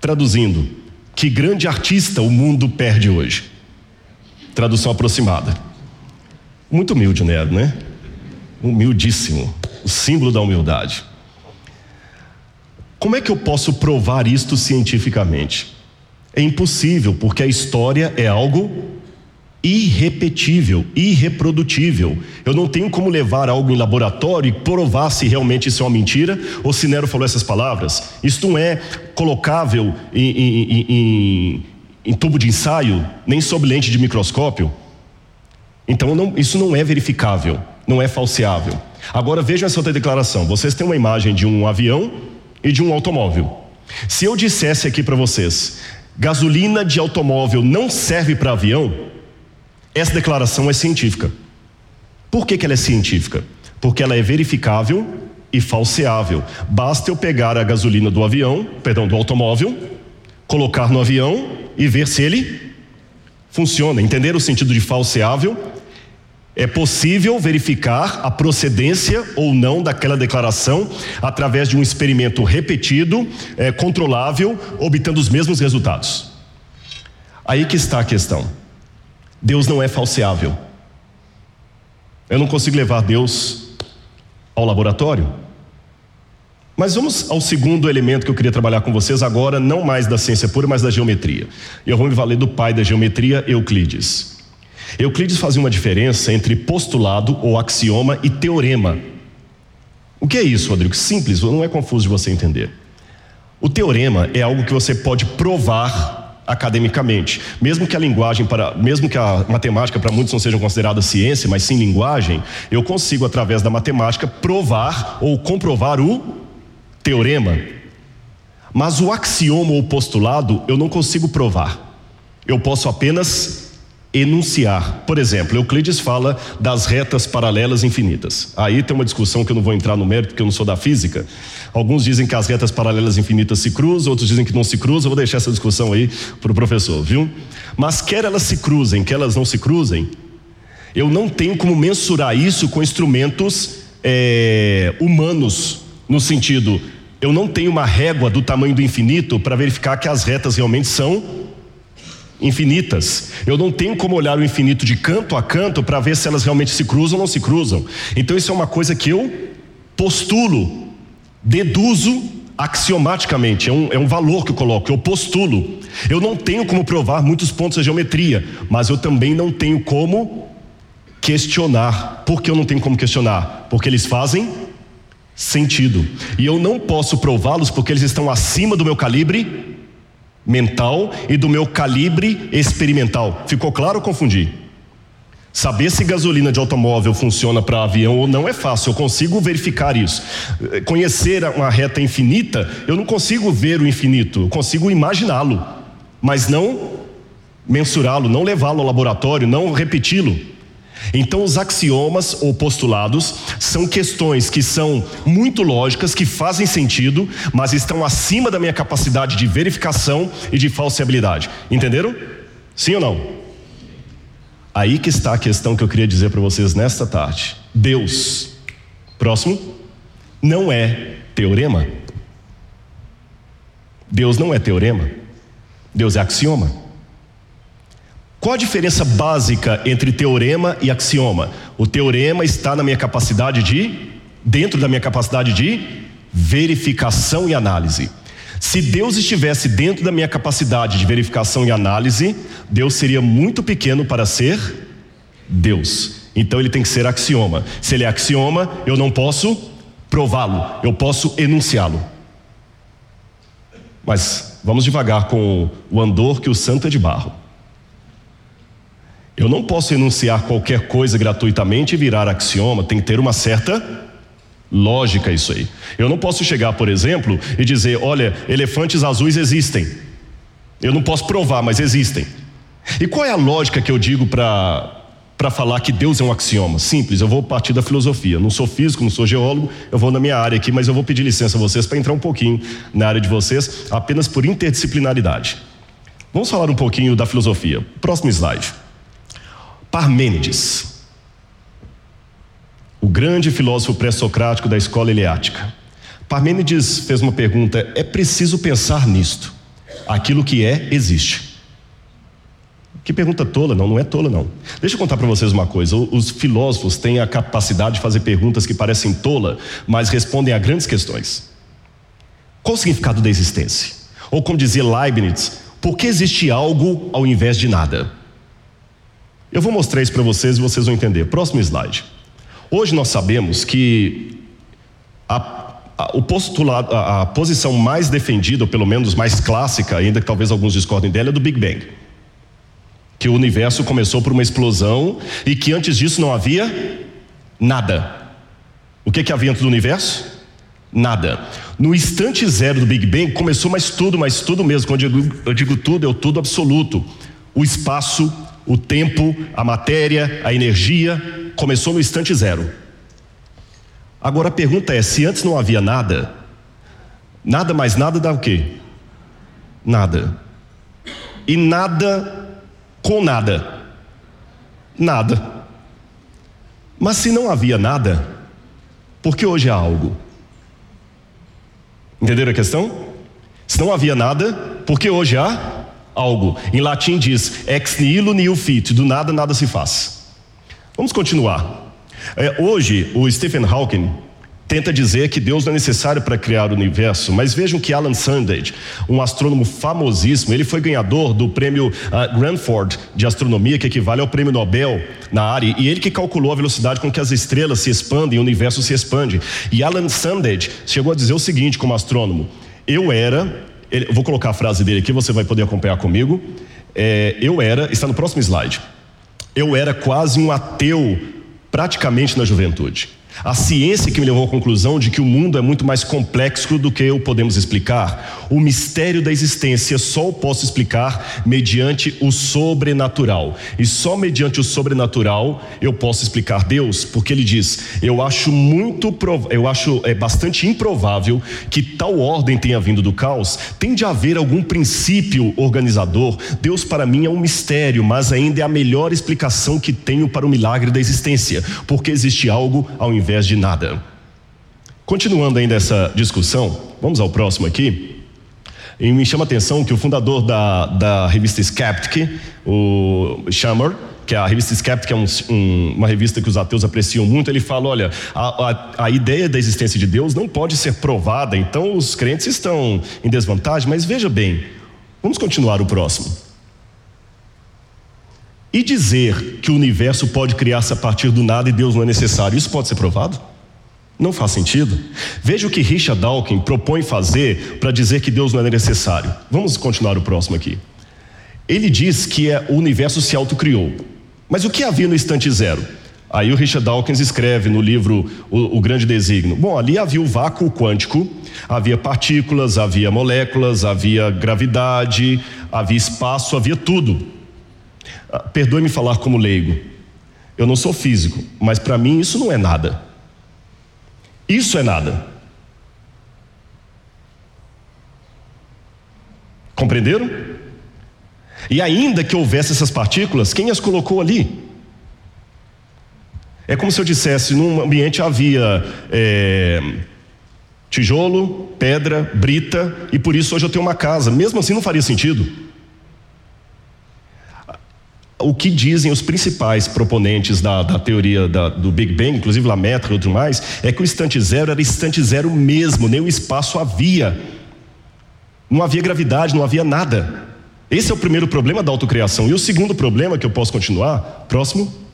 Traduzindo, que grande artista o mundo perde hoje. Tradução aproximada. Muito humilde Nero, né? Humildíssimo, o símbolo da humildade. Como é que eu posso provar isto cientificamente? É impossível, porque a história é algo irrepetível, irreprodutível. Eu não tenho como levar algo em laboratório e provar se realmente isso é uma mentira ou se Nero falou essas palavras. Isto não é colocável em, em, em, em tubo de ensaio, nem sob lente de microscópio. Então não, isso não é verificável, não é falseável. Agora vejam essa outra declaração. Vocês têm uma imagem de um avião e de um automóvel. Se eu dissesse aqui para vocês, gasolina de automóvel não serve para avião, essa declaração é científica. Por que, que ela é científica? Porque ela é verificável e falseável. Basta eu pegar a gasolina do avião, perdão, do automóvel, colocar no avião e ver se ele funciona. Entender o sentido de falseável é possível verificar a procedência ou não daquela declaração através de um experimento repetido, é, controlável, obtendo os mesmos resultados. Aí que está a questão. Deus não é falseável. Eu não consigo levar Deus ao laboratório. Mas vamos ao segundo elemento que eu queria trabalhar com vocês agora, não mais da ciência pura, mas da geometria. Eu vou me valer do pai da geometria, Euclides. Euclides fazia uma diferença entre postulado ou axioma e teorema. O que é isso, Rodrigo? Simples, não é confuso de você entender. O teorema é algo que você pode provar academicamente, mesmo que a linguagem para, mesmo que a matemática para muitos não seja considerada ciência, mas sim linguagem, eu consigo através da matemática provar ou comprovar o teorema. Mas o axioma ou postulado eu não consigo provar. Eu posso apenas enunciar. Por exemplo, Euclides fala das retas paralelas infinitas. Aí tem uma discussão que eu não vou entrar no mérito, porque eu não sou da física. Alguns dizem que as retas paralelas infinitas se cruzam, outros dizem que não se cruzam. Eu vou deixar essa discussão aí para o professor, viu? Mas quer elas se cruzem, quer elas não se cruzem, eu não tenho como mensurar isso com instrumentos é, humanos, no sentido, eu não tenho uma régua do tamanho do infinito para verificar que as retas realmente são infinitas. Eu não tenho como olhar o infinito de canto a canto para ver se elas realmente se cruzam ou não se cruzam. Então isso é uma coisa que eu postulo, deduzo axiomaticamente, é um, é um valor que eu coloco, eu postulo. Eu não tenho como provar muitos pontos da geometria, mas eu também não tenho como questionar. Por que eu não tenho como questionar? Porque eles fazem sentido. E eu não posso prová-los porque eles estão acima do meu calibre mental e do meu calibre experimental. Ficou claro ou confundi? Saber se gasolina de automóvel funciona para avião ou não é fácil, eu consigo verificar isso. Conhecer uma reta infinita, eu não consigo ver o infinito, eu consigo imaginá-lo, mas não mensurá-lo, não levá-lo ao laboratório, não repeti-lo. Então, os axiomas ou postulados são questões que são muito lógicas, que fazem sentido, mas estão acima da minha capacidade de verificação e de falseabilidade. Entenderam? Sim ou não? Aí que está a questão que eu queria dizer para vocês nesta tarde. Deus, próximo, não é teorema. Deus não é teorema. Deus é axioma. Qual a diferença básica entre teorema e axioma? O teorema está na minha capacidade de, dentro da minha capacidade de verificação e análise. Se Deus estivesse dentro da minha capacidade de verificação e análise, Deus seria muito pequeno para ser Deus. Então ele tem que ser axioma. Se ele é axioma, eu não posso prová-lo, eu posso enunciá-lo. Mas vamos devagar com o andor que o santo é de barro. Eu não posso enunciar qualquer coisa gratuitamente e virar axioma, tem que ter uma certa lógica isso aí. Eu não posso chegar, por exemplo, e dizer: olha, elefantes azuis existem. Eu não posso provar, mas existem. E qual é a lógica que eu digo para para falar que Deus é um axioma? Simples, eu vou partir da filosofia. Não sou físico, não sou geólogo, eu vou na minha área aqui, mas eu vou pedir licença a vocês para entrar um pouquinho na área de vocês, apenas por interdisciplinaridade. Vamos falar um pouquinho da filosofia. Próximo slide. Parmênides, o grande filósofo pré-socrático da escola eleática. Parmênides fez uma pergunta: é preciso pensar nisto. Aquilo que é, existe. Que pergunta tola, não, não é tola, não. Deixa eu contar para vocês uma coisa: os filósofos têm a capacidade de fazer perguntas que parecem tola, mas respondem a grandes questões. Qual o significado da existência? Ou como dizia Leibniz, por que existe algo ao invés de nada? Eu vou mostrar isso para vocês e vocês vão entender. Próximo slide. Hoje nós sabemos que a, a, o postulado, a, a posição mais defendida, ou pelo menos mais clássica, ainda que talvez alguns discordem dela, é do Big Bang. Que o universo começou por uma explosão e que antes disso não havia nada. O que, que havia antes do universo? Nada. No instante zero do Big Bang começou mais tudo, mas tudo mesmo. Quando eu digo, eu digo tudo, é o tudo absoluto. O espaço, o tempo, a matéria, a energia, começou no instante zero. Agora a pergunta é: se antes não havia nada, nada mais nada dá o quê? Nada. E nada com nada. Nada. Mas se não havia nada, por que hoje há algo? Entenderam a questão? Se não havia nada, por que hoje há algo. Em latim diz ex nihilo nihil fit, do nada nada se faz. Vamos continuar. É, hoje, o Stephen Hawking tenta dizer que Deus não é necessário para criar o universo, mas vejam que Alan Sandage, um astrônomo famosíssimo, ele foi ganhador do prêmio uh, Granford de astronomia, que equivale ao prêmio Nobel na área, e ele que calculou a velocidade com que as estrelas se expandem, o universo se expande. E Alan Sandage chegou a dizer o seguinte como astrônomo: eu era ele, vou colocar a frase dele aqui, você vai poder acompanhar comigo. É, eu era, está no próximo slide. Eu era quase um ateu praticamente na juventude. A ciência que me levou à conclusão de que o mundo é muito mais complexo do que o podemos explicar. O mistério da existência só o posso explicar mediante o sobrenatural. E só mediante o sobrenatural eu posso explicar Deus, porque ele diz: "Eu acho muito eu acho é bastante improvável que tal ordem tenha vindo do caos. Tem de haver algum princípio organizador. Deus para mim é um mistério, mas ainda é a melhor explicação que tenho para o milagre da existência, porque existe algo ao invés invés de nada. Continuando ainda essa discussão, vamos ao próximo aqui. E me chama a atenção que o fundador da, da revista Skeptic, o Shammer, que a revista Skeptic é um, um, uma revista que os ateus apreciam muito, ele fala: olha, a, a, a, ideia da existência de Deus não pode ser provada, então os crentes estão em desvantagem, mas veja bem, vamos continuar o próximo. E dizer que o universo pode criar-se a partir do nada e Deus não é necessário, isso pode ser provado? Não faz sentido. Veja o que Richard Dawkins propõe fazer para dizer que Deus não é necessário. Vamos continuar o próximo aqui. Ele diz que é, o universo se autocriou. Mas o que havia no instante zero? Aí o Richard Dawkins escreve no livro o, o, Grande Desígnio. Bom, ali havia o vácuo quântico, havia partículas, havia moléculas, havia gravidade, havia espaço, havia tudo. Ah, perdoe-me falar como leigo. Eu não sou físico, mas para mim isso não é nada. Isso é nada. Compreenderam? E ainda que houvesse essas partículas, quem as colocou ali? É como se eu dissesse: num ambiente havia. É, Tijolo, pedra, brita, e por isso hoje eu tenho uma casa. Mesmo assim não faria sentido. O que dizem os principais proponentes da, da teoria da, do Big Bang, inclusive Lemaitre e outro mais, é que o instante zero era instante zero mesmo, nem o espaço havia. Não havia gravidade, não havia nada. Esse é o primeiro problema da autocriação. E o segundo problema, que eu posso continuar, próximo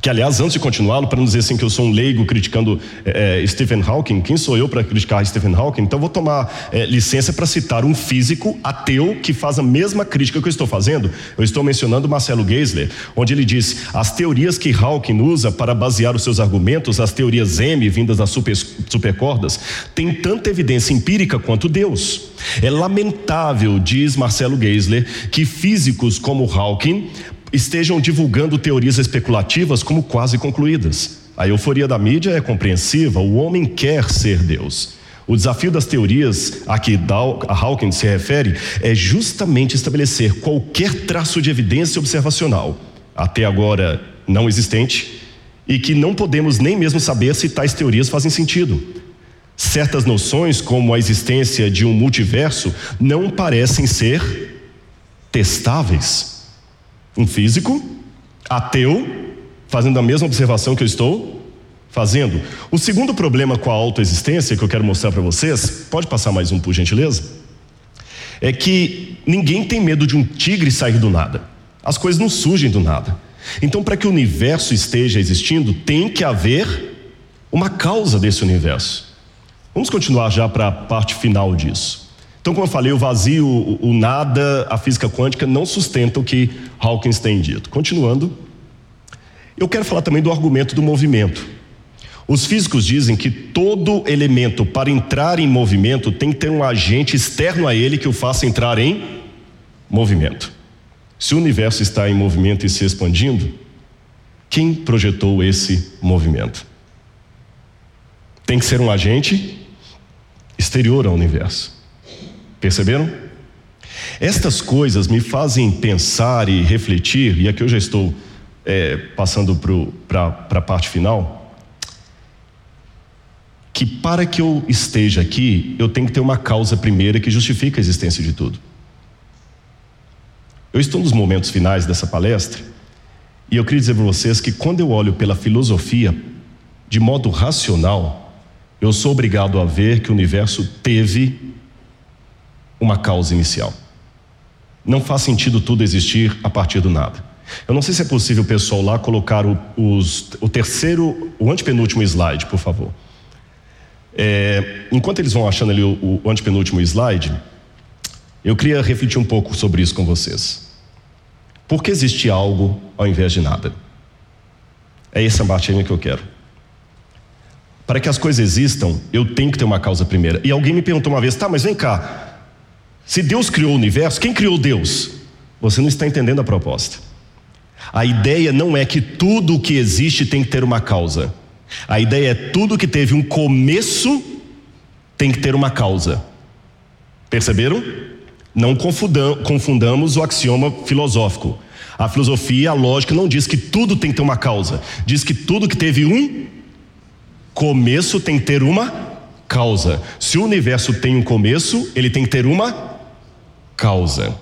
que aliás, antes de continuá-lo, para não dizer assim que eu sou um leigo criticando é, Stephen Hawking, quem sou eu para criticar Stephen Hawking? Então vou tomar é, licença para citar um físico ateu que faz a mesma crítica que eu estou fazendo. Eu estou mencionando Marcelo Geisler, onde ele diz: as teorias que Hawking usa para basear os seus argumentos, as teorias M vindas das super, supercordas, têm tanta evidência empírica quanto Deus. É lamentável, diz Marcelo Geisler, que físicos como Hawking estejam divulgando teorias especulativas como quase concluídas. A euforia da mídia é compreensiva, o homem quer ser Deus. O desafio das teorias a que Hawking se refere é justamente estabelecer qualquer traço de evidência observacional, até agora não existente, e que não podemos nem mesmo saber se tais teorias fazem sentido. Certas noções, como a existência de um multiverso, não parecem ser testáveis. Um físico, ateu, fazendo a mesma observação que eu estou fazendo. O segundo problema com a autoexistência que eu quero mostrar para vocês, pode passar mais um por gentileza? É que ninguém tem medo de um tigre sair do nada. As coisas não surgem do nada. Então, para que o universo esteja existindo, tem que haver uma causa desse universo. Vamos continuar já para a parte final disso. Então, como eu falei, o vazio, o, nada, a física quântica não sustenta o que Hawkins tem dito. Continuando, eu quero falar também do argumento do movimento. Os físicos dizem que todo elemento, para entrar em movimento, tem que ter um agente externo a ele que o faça entrar em movimento. Se o universo está em movimento e se expandindo, quem projetou esse movimento? Tem que ser um agente exterior ao universo. Perceberam? Estas coisas me fazem pensar e refletir, e aqui eu já estou é, passando para a parte final, que para que eu esteja aqui, eu tenho que ter uma causa primeira que justifica a existência de tudo. Eu estou nos momentos finais dessa palestra, e eu queria dizer para vocês que quando eu olho pela filosofia, de modo racional, eu sou obrigado a ver que o universo teve uma causa inicial. Não faz sentido tudo existir a partir do nada. Eu não sei se é possível pessoal lá colocar o, os, o terceiro, o antepenúltimo slide, por favor. É, enquanto eles vão achando ali o, o antepenúltimo slide, eu queria refletir um pouco sobre isso com vocês. Por que existe algo ao invés de nada? É essa batinha que eu quero. Para que as coisas existam, eu tenho que ter uma causa primeira. E alguém me perguntou uma vez: tá, mas vem cá, se Deus criou o universo, quem criou Deus? Você não está entendendo a proposta. A ideia não é que tudo o que existe tem que ter uma causa. A ideia é tudo que teve um começo tem que ter uma causa. Perceberam? Não confundamos o axioma filosófico. A filosofia, a lógica não diz que tudo tem que ter uma causa. Diz que tudo que teve um começo tem que ter uma causa. Se o universo tem um começo, ele tem que ter uma causa.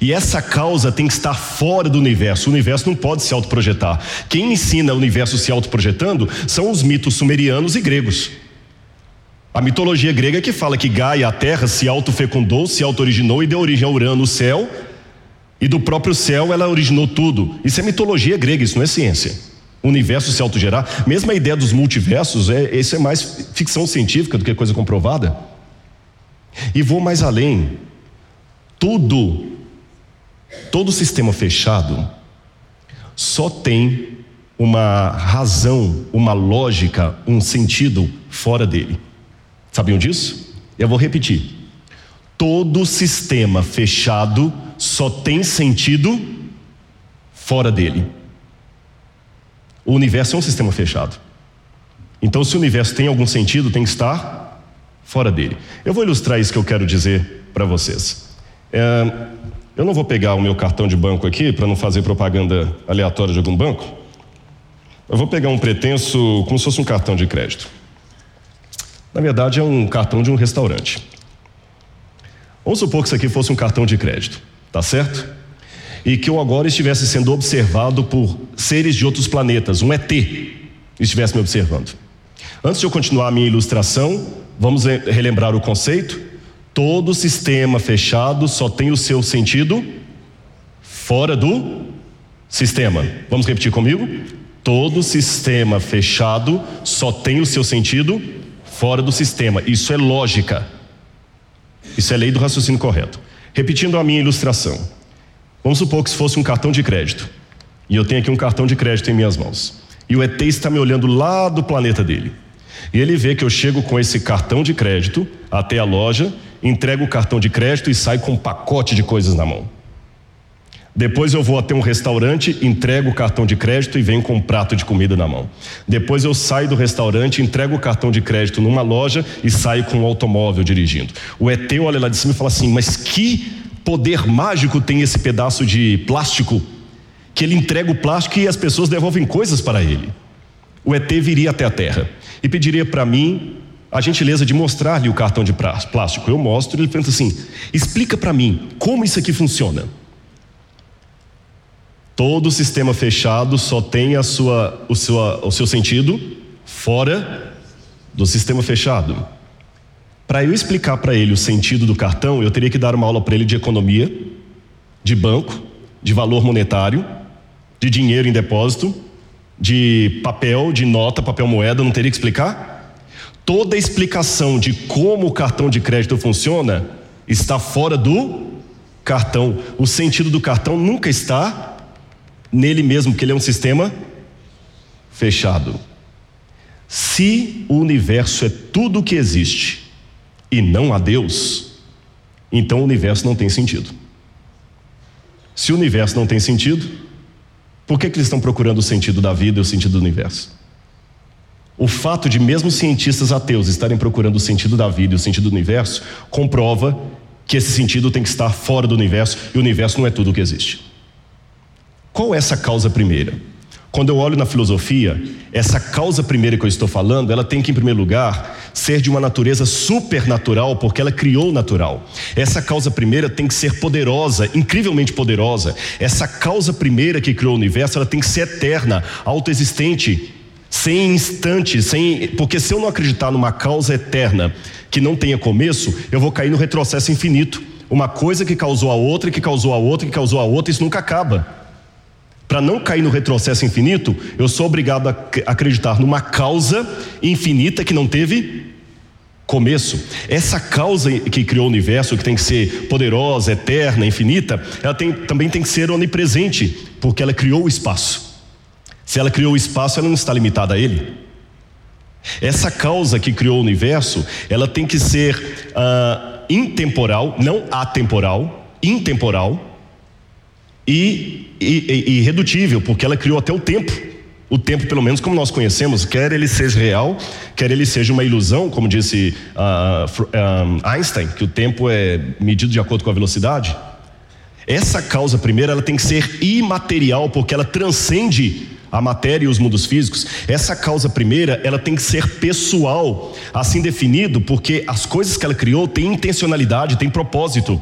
E essa causa tem que estar fora do universo. O universo não pode se autoprojetar. Quem ensina o universo se autoprojetando são os mitos sumerianos e gregos. A mitologia grega que fala que Gaia, a terra, se autofecundou, se auto-originou e deu origem a Urano, o céu, e do próprio céu ela originou tudo. Isso é mitologia grega, isso não é ciência. O universo se autogerar, mesmo a ideia dos multiversos, é, isso é mais ficção científica do que coisa comprovada. E vou mais além tudo, todo sistema fechado, só tem uma razão, uma lógica, um sentido fora dele. Sabiam disso? Eu vou repetir. Todo sistema fechado só tem sentido fora dele. O universo é um sistema fechado. Então, se o universo tem algum sentido, tem que estar fora dele. Eu vou ilustrar isso que eu quero dizer para vocês. É, eu não vou pegar o meu cartão de banco aqui para não fazer propaganda aleatória de algum banco. Eu vou pegar um pretenso como se fosse um cartão de crédito. Na verdade, é um cartão de um restaurante. Vamos supor que isso aqui fosse um cartão de crédito, tá certo? E que eu agora estivesse sendo observado por seres de outros planetas, um ET, estivesse me observando. Antes de eu continuar a minha ilustração, vamos relembrar o conceito? Todo sistema fechado só tem o seu sentido fora do sistema. Vamos repetir comigo? Todo sistema fechado só tem o seu sentido fora do sistema. Isso é lógica. Isso é lei do raciocínio correto. Repetindo a minha ilustração. Vamos supor que se fosse um cartão de crédito. E eu tenho aqui um cartão de crédito em minhas mãos. E o ET está me olhando lá do planeta dele. E ele vê que eu chego com esse cartão de crédito até a loja, entrego o cartão de crédito e saio com um pacote de coisas na mão. Depois eu vou até um restaurante, entrego o cartão de crédito e venho com um prato de comida na mão. Depois eu saio do restaurante, entrego o cartão de crédito numa loja e saio com um automóvel dirigindo. O ET olha lá de cima e fala assim: Mas que poder mágico tem esse pedaço de plástico? Que ele entrega o plástico e as pessoas devolvem coisas para ele. O ET viria até a Terra e pediria para mim a gentileza de mostrar-lhe o cartão de plástico. Eu mostro e ele pensa assim: Explica para mim como isso aqui funciona. Todo sistema fechado só tem a sua, o, sua, o seu sentido fora do sistema fechado. Para eu explicar para ele o sentido do cartão, eu teria que dar uma aula para ele de economia, de banco, de valor monetário, de dinheiro em depósito, de papel, de nota, papel moeda, não teria que explicar? Toda explicação de como o cartão de crédito funciona está fora do cartão. O sentido do cartão nunca está nele mesmo, que ele é um sistema fechado. Se o universo é tudo o que existe e não há Deus, então o universo não tem sentido. Se o universo não tem sentido, por que, que eles estão procurando o sentido da vida e o sentido do universo? O fato de mesmo cientistas ateus estarem procurando o sentido da vida e o sentido do universo comprova que esse sentido tem que estar fora do universo e o universo não é tudo o que existe. Qual é essa causa primeira? Quando eu olho na filosofia, essa causa primeira que eu estou falando, ela tem que, em primeiro lugar, ser de uma natureza supernatural, porque ela criou o natural. Essa causa primeira tem que ser poderosa, incrivelmente poderosa. Essa causa primeira que criou o universo, ela tem que ser eterna, autoexistente, sem instante, sem. Porque se eu não acreditar numa causa eterna que não tenha começo, eu vou cair no retrocesso infinito. Uma coisa que causou a outra, que causou a outra, que causou a outra, isso nunca acaba. Para não cair no retrocesso infinito, eu sou obrigado a acreditar numa causa infinita que não teve começo. Essa causa que criou o universo, que tem que ser poderosa, eterna, infinita, ela tem, também tem que ser onipresente, porque ela criou o espaço. Se ela criou o espaço, ela não está limitada a ele. Essa causa que criou o universo, ela tem que ser uh, intemporal, não atemporal, intemporal e, e, irredutível, porque ela criou até o tempo. O tempo, pelo menos como nós conhecemos, quer ele seja real, quer ele seja uma ilusão, como disse uh, Einstein, que o tempo é medido de acordo com a velocidade. Essa causa primeira, ela tem que ser imaterial, porque ela transcende a matéria e os mundos físicos. Essa causa primeira, ela tem que ser pessoal, assim definido, porque as coisas que ela criou têm intencionalidade, têm propósito.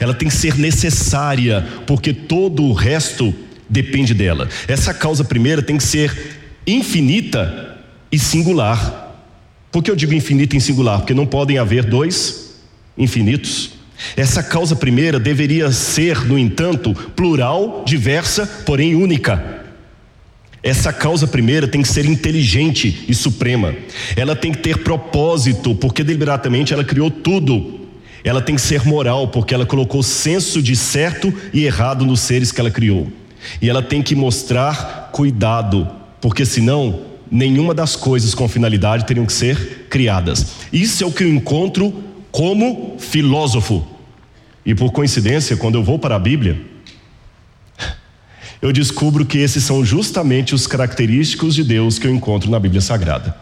Ela tem que ser necessária, porque todo o resto depende dela. Essa causa primeira tem que ser infinita e singular. Por que eu digo infinita e singular? Porque não podem haver dois infinitos. Essa causa primeira deveria ser, no entanto, plural, diversa, porém única. Essa causa primeira tem que ser inteligente e suprema. Ela tem que ter propósito, porque deliberadamente ela criou tudo ela tem que ser moral, porque ela colocou senso de certo e errado nos seres que ela criou. E ela tem que mostrar cuidado, porque senão nenhuma das coisas com finalidade teriam que ser criadas. Isso é o que eu encontro como filósofo. E por coincidência, quando eu vou para a Bíblia, eu descubro que esses são justamente os característicos de Deus que eu encontro na Bíblia Sagrada.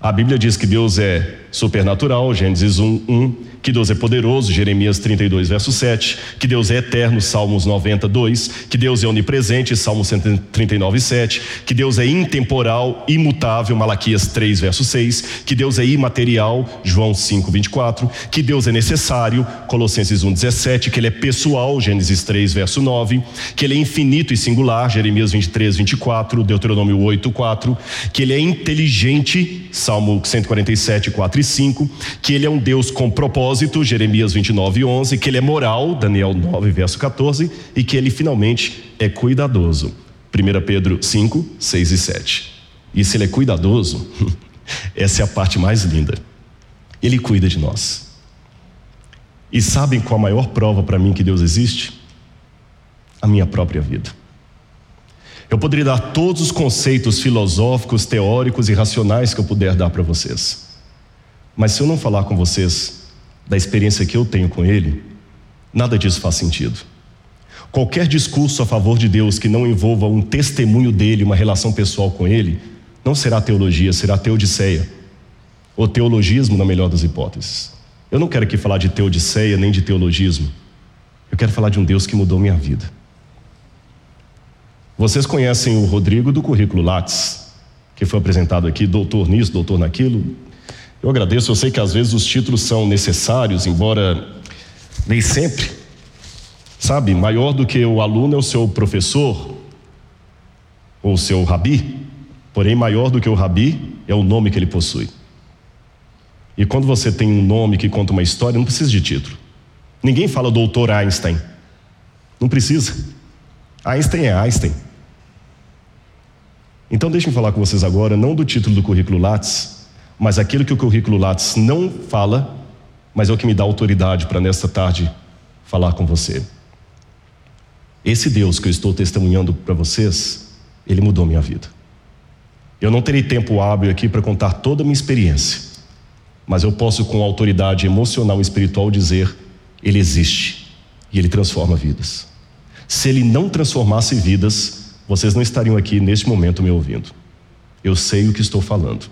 A Bíblia diz que Deus é supernatural, Gênesis 1, 1, que Deus é poderoso, Jeremias 32, verso 7, que Deus é eterno, Salmos 92, que Deus é onipresente, Salmos 139, 7, que Deus é intemporal, imutável, Malaquias 3, verso 6, que Deus é imaterial, João 5, 24, que Deus é necessário, Colossenses 1, 17, que Ele é pessoal, Gênesis 3, verso 9, que Ele é infinito e singular, Jeremias 23, 24, Deuteronômio 8, 4, que Ele é inteligente, Salmo 147, 4 e 5, que Ele é um Deus com propósito, Jeremias 29, 11, que ele é moral, Daniel 9, verso 14, e que ele finalmente é cuidadoso, 1 Pedro 5, 6 e 7. E se ele é cuidadoso, essa é a parte mais linda. Ele cuida de nós. E sabem qual a maior prova para mim que Deus existe? A minha própria vida. Eu poderia dar todos os conceitos filosóficos, teóricos e racionais que eu puder dar para vocês. Mas se eu não falar com vocês da experiência que eu tenho com Ele, nada disso faz sentido. Qualquer discurso a favor de Deus que não envolva um testemunho dele, uma relação pessoal com Ele, não será teologia, será teodiceia. Ou teologismo, na melhor das hipóteses. Eu não quero aqui falar de teodiceia nem de teologismo. Eu quero falar de um Deus que mudou minha vida. Vocês conhecem o Rodrigo do currículo Lattes, que foi apresentado aqui, doutor nisso, doutor naquilo, eu agradeço, eu sei que às vezes os títulos são necessários, embora nem sempre. Sabe, maior do que o aluno é o seu professor, ou o seu rabi, porém maior do que o rabi é o nome que ele possui. E quando você tem um nome que conta uma história, não precisa de título. Ninguém fala doutor Einstein. Não precisa. Einstein é Einstein. Então deixem-me falar com vocês agora, não do título do currículo Lattes, mas aquilo que o currículo Lattes não fala, mas é o que me dá autoridade para nesta tarde falar com você. Esse Deus que eu estou testemunhando para vocês, ele mudou minha vida. Eu não terei tempo hábil aqui para contar toda a minha experiência, mas eu posso, com autoridade emocional e espiritual, dizer: Ele existe e Ele transforma vidas. Se Ele não transformasse vidas, vocês não estariam aqui neste momento me ouvindo. Eu sei o que estou falando.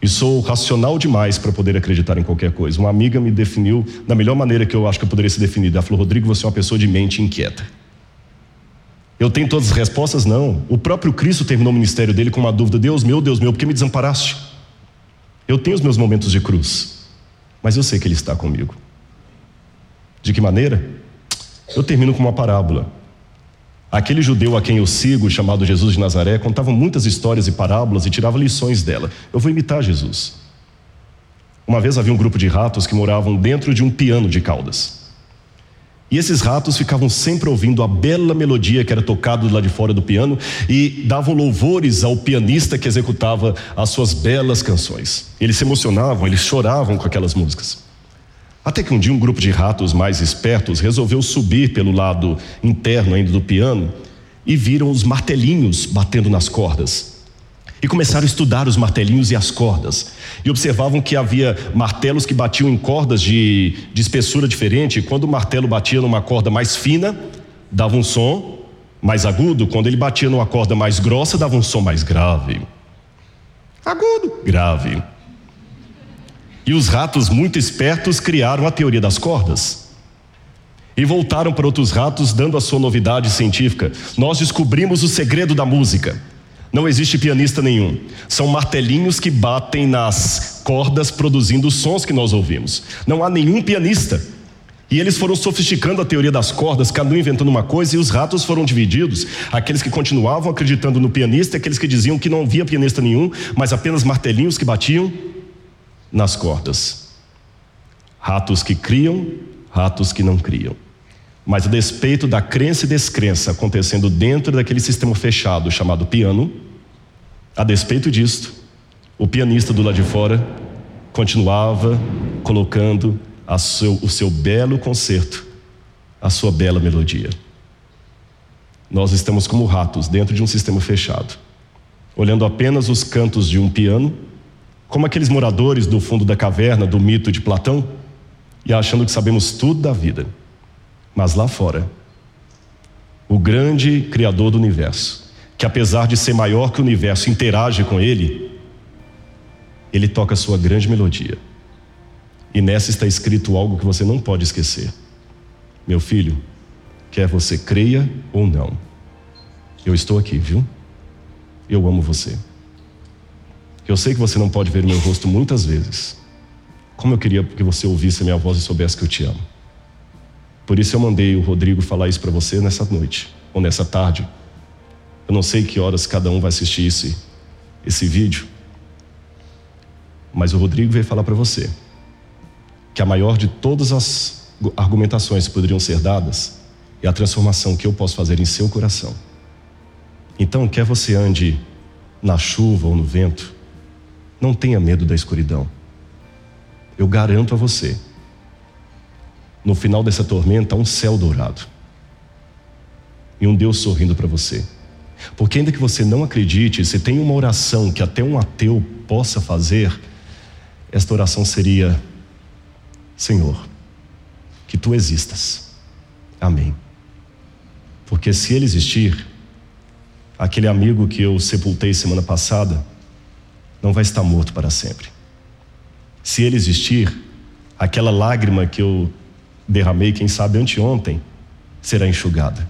E sou racional demais para poder acreditar em qualquer coisa. Uma amiga me definiu da melhor maneira que eu acho que eu poderia ser definido. Ela falou: Rodrigo, você é uma pessoa de mente inquieta. Eu tenho todas as respostas? Não. O próprio Cristo terminou o ministério dele com uma dúvida: Deus meu, Deus meu, por que me desamparaste? Eu tenho os meus momentos de cruz, mas eu sei que Ele está comigo. De que maneira? Eu termino com uma parábola. Aquele judeu a quem eu sigo, chamado Jesus de Nazaré, contava muitas histórias e parábolas e tirava lições dela. Eu vou imitar Jesus. Uma vez havia um grupo de ratos que moravam dentro de um piano de caudas. E esses ratos ficavam sempre ouvindo a bela melodia que era tocada lá de fora do piano e davam louvores ao pianista que executava as suas belas canções. Eles se emocionavam, eles choravam com aquelas músicas. Até que um dia um grupo de ratos mais espertos resolveu subir pelo lado interno ainda do piano e viram os martelinhos batendo nas cordas. E começaram a estudar os martelinhos e as cordas. E observavam que havia martelos que batiam em cordas de, de espessura diferente. Quando o martelo batia numa corda mais fina, dava um som mais agudo. Quando ele batia numa corda mais grossa, dava um som mais grave. Agudo, grave. E os ratos, muito espertos, criaram a teoria das cordas. E voltaram para outros ratos, dando a sua novidade científica. Nós descobrimos o segredo da música. Não existe pianista nenhum. São martelinhos que batem nas cordas, produzindo os sons que nós ouvimos. Não há nenhum pianista. E eles foram sofisticando a teoria das cordas, cada um inventando uma coisa, e os ratos foram divididos. Aqueles que continuavam acreditando no pianista, aqueles que diziam que não havia pianista nenhum, mas apenas martelinhos que batiam nas cordas. Ratos que criam, ratos que não criam. Mas a despeito da crença e descrença acontecendo dentro daquele sistema fechado chamado piano, a despeito disto, o pianista do lado de fora continuava colocando seu, o seu belo concerto, a sua bela melodia. Nós estamos como ratos dentro de um sistema fechado, olhando apenas os cantos de um piano como aqueles moradores do fundo da caverna do mito de Platão, e achando que sabemos tudo da vida. Mas lá fora, o grande Criador do universo, que apesar de ser maior que o universo, interage com ele, ele toca a sua grande melodia. E nessa está escrito algo que você não pode esquecer. Meu filho, quer você creia ou não, eu estou aqui, viu? Eu amo você. Eu sei que você não pode ver meu rosto muitas vezes. Como eu queria que você ouvisse a minha voz e soubesse que eu te amo. Por isso eu mandei o Rodrigo falar isso para você nessa noite, ou nessa tarde. Eu não sei que horas cada um vai assistir esse, esse vídeo. Mas o Rodrigo veio falar para você que a maior de todas as argumentações que poderiam ser dadas é a transformação que eu posso fazer em seu coração. Então, quer você ande na chuva ou no vento, não tenha medo da escuridão. Eu garanto a você, no final dessa tormenta, há um céu dourado e um Deus sorrindo para você. Porque, ainda que você não acredite, se tem uma oração que até um ateu possa fazer, esta oração seria: Senhor, que tu existas. Amém. Porque se ele existir, aquele amigo que eu sepultei semana passada não vai estar morto para sempre. Se ele existir, aquela lágrima que eu derramei, quem sabe anteontem, será enxugada.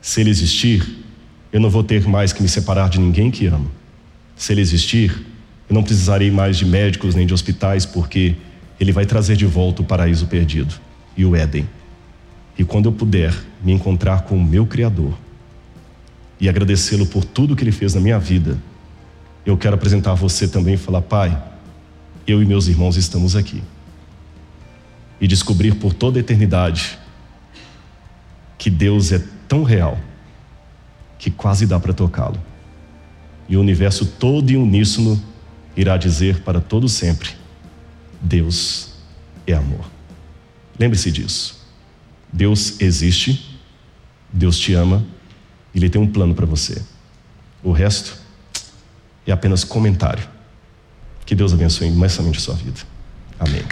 Se ele existir, eu não vou ter mais que me separar de ninguém que amo. Se ele existir, eu não precisarei mais de médicos nem de hospitais, porque ele vai trazer de volta o paraíso perdido e o Éden. E quando eu puder me encontrar com o meu Criador e agradecê-lo por tudo que ele fez na minha vida, eu quero apresentar a você também e falar: Pai, eu e meus irmãos estamos aqui. E descobrir por toda a eternidade que Deus é tão real que quase dá para tocá-lo. E o universo todo em uníssono irá dizer para todo sempre: Deus é amor. Lembre-se disso. Deus existe, Deus te ama, Ele tem um plano para você. O resto é apenas comentário. Que Deus abençoe imensamente a sua vida. Amém.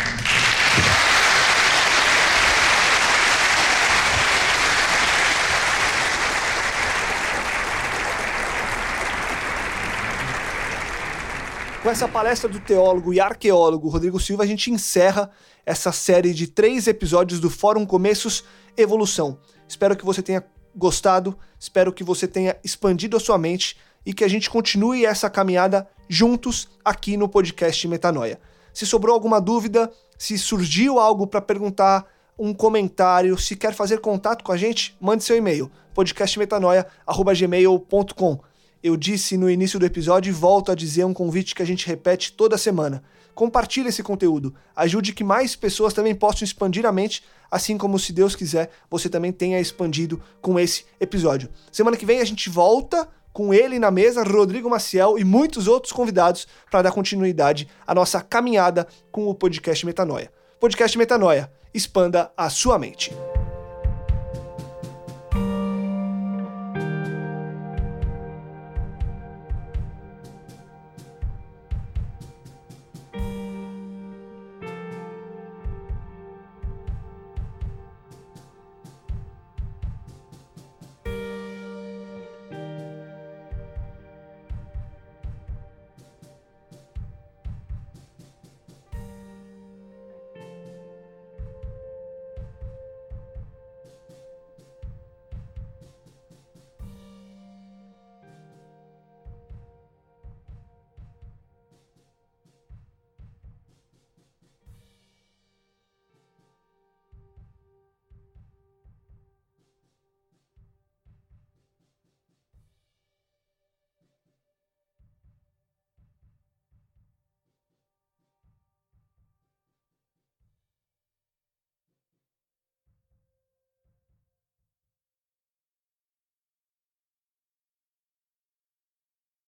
Com essa palestra do teólogo e arqueólogo Rodrigo Silva, a gente encerra essa série de três episódios do Fórum Começos Evolução. Espero que você tenha gostado, espero que você tenha expandido a sua mente e que a gente continue essa caminhada juntos aqui no podcast Metanoia. Se sobrou alguma dúvida, se surgiu algo para perguntar, um comentário, se quer fazer contato com a gente, mande seu e-mail podcastmetanoia@gmail.com. Eu disse no início do episódio e volto a dizer um convite que a gente repete toda semana. Compartilhe esse conteúdo, ajude que mais pessoas também possam expandir a mente, assim como, se Deus quiser, você também tenha expandido com esse episódio. Semana que vem a gente volta com ele na mesa, Rodrigo Maciel e muitos outros convidados para dar continuidade à nossa caminhada com o podcast Metanoia. Podcast Metanoia, expanda a sua mente.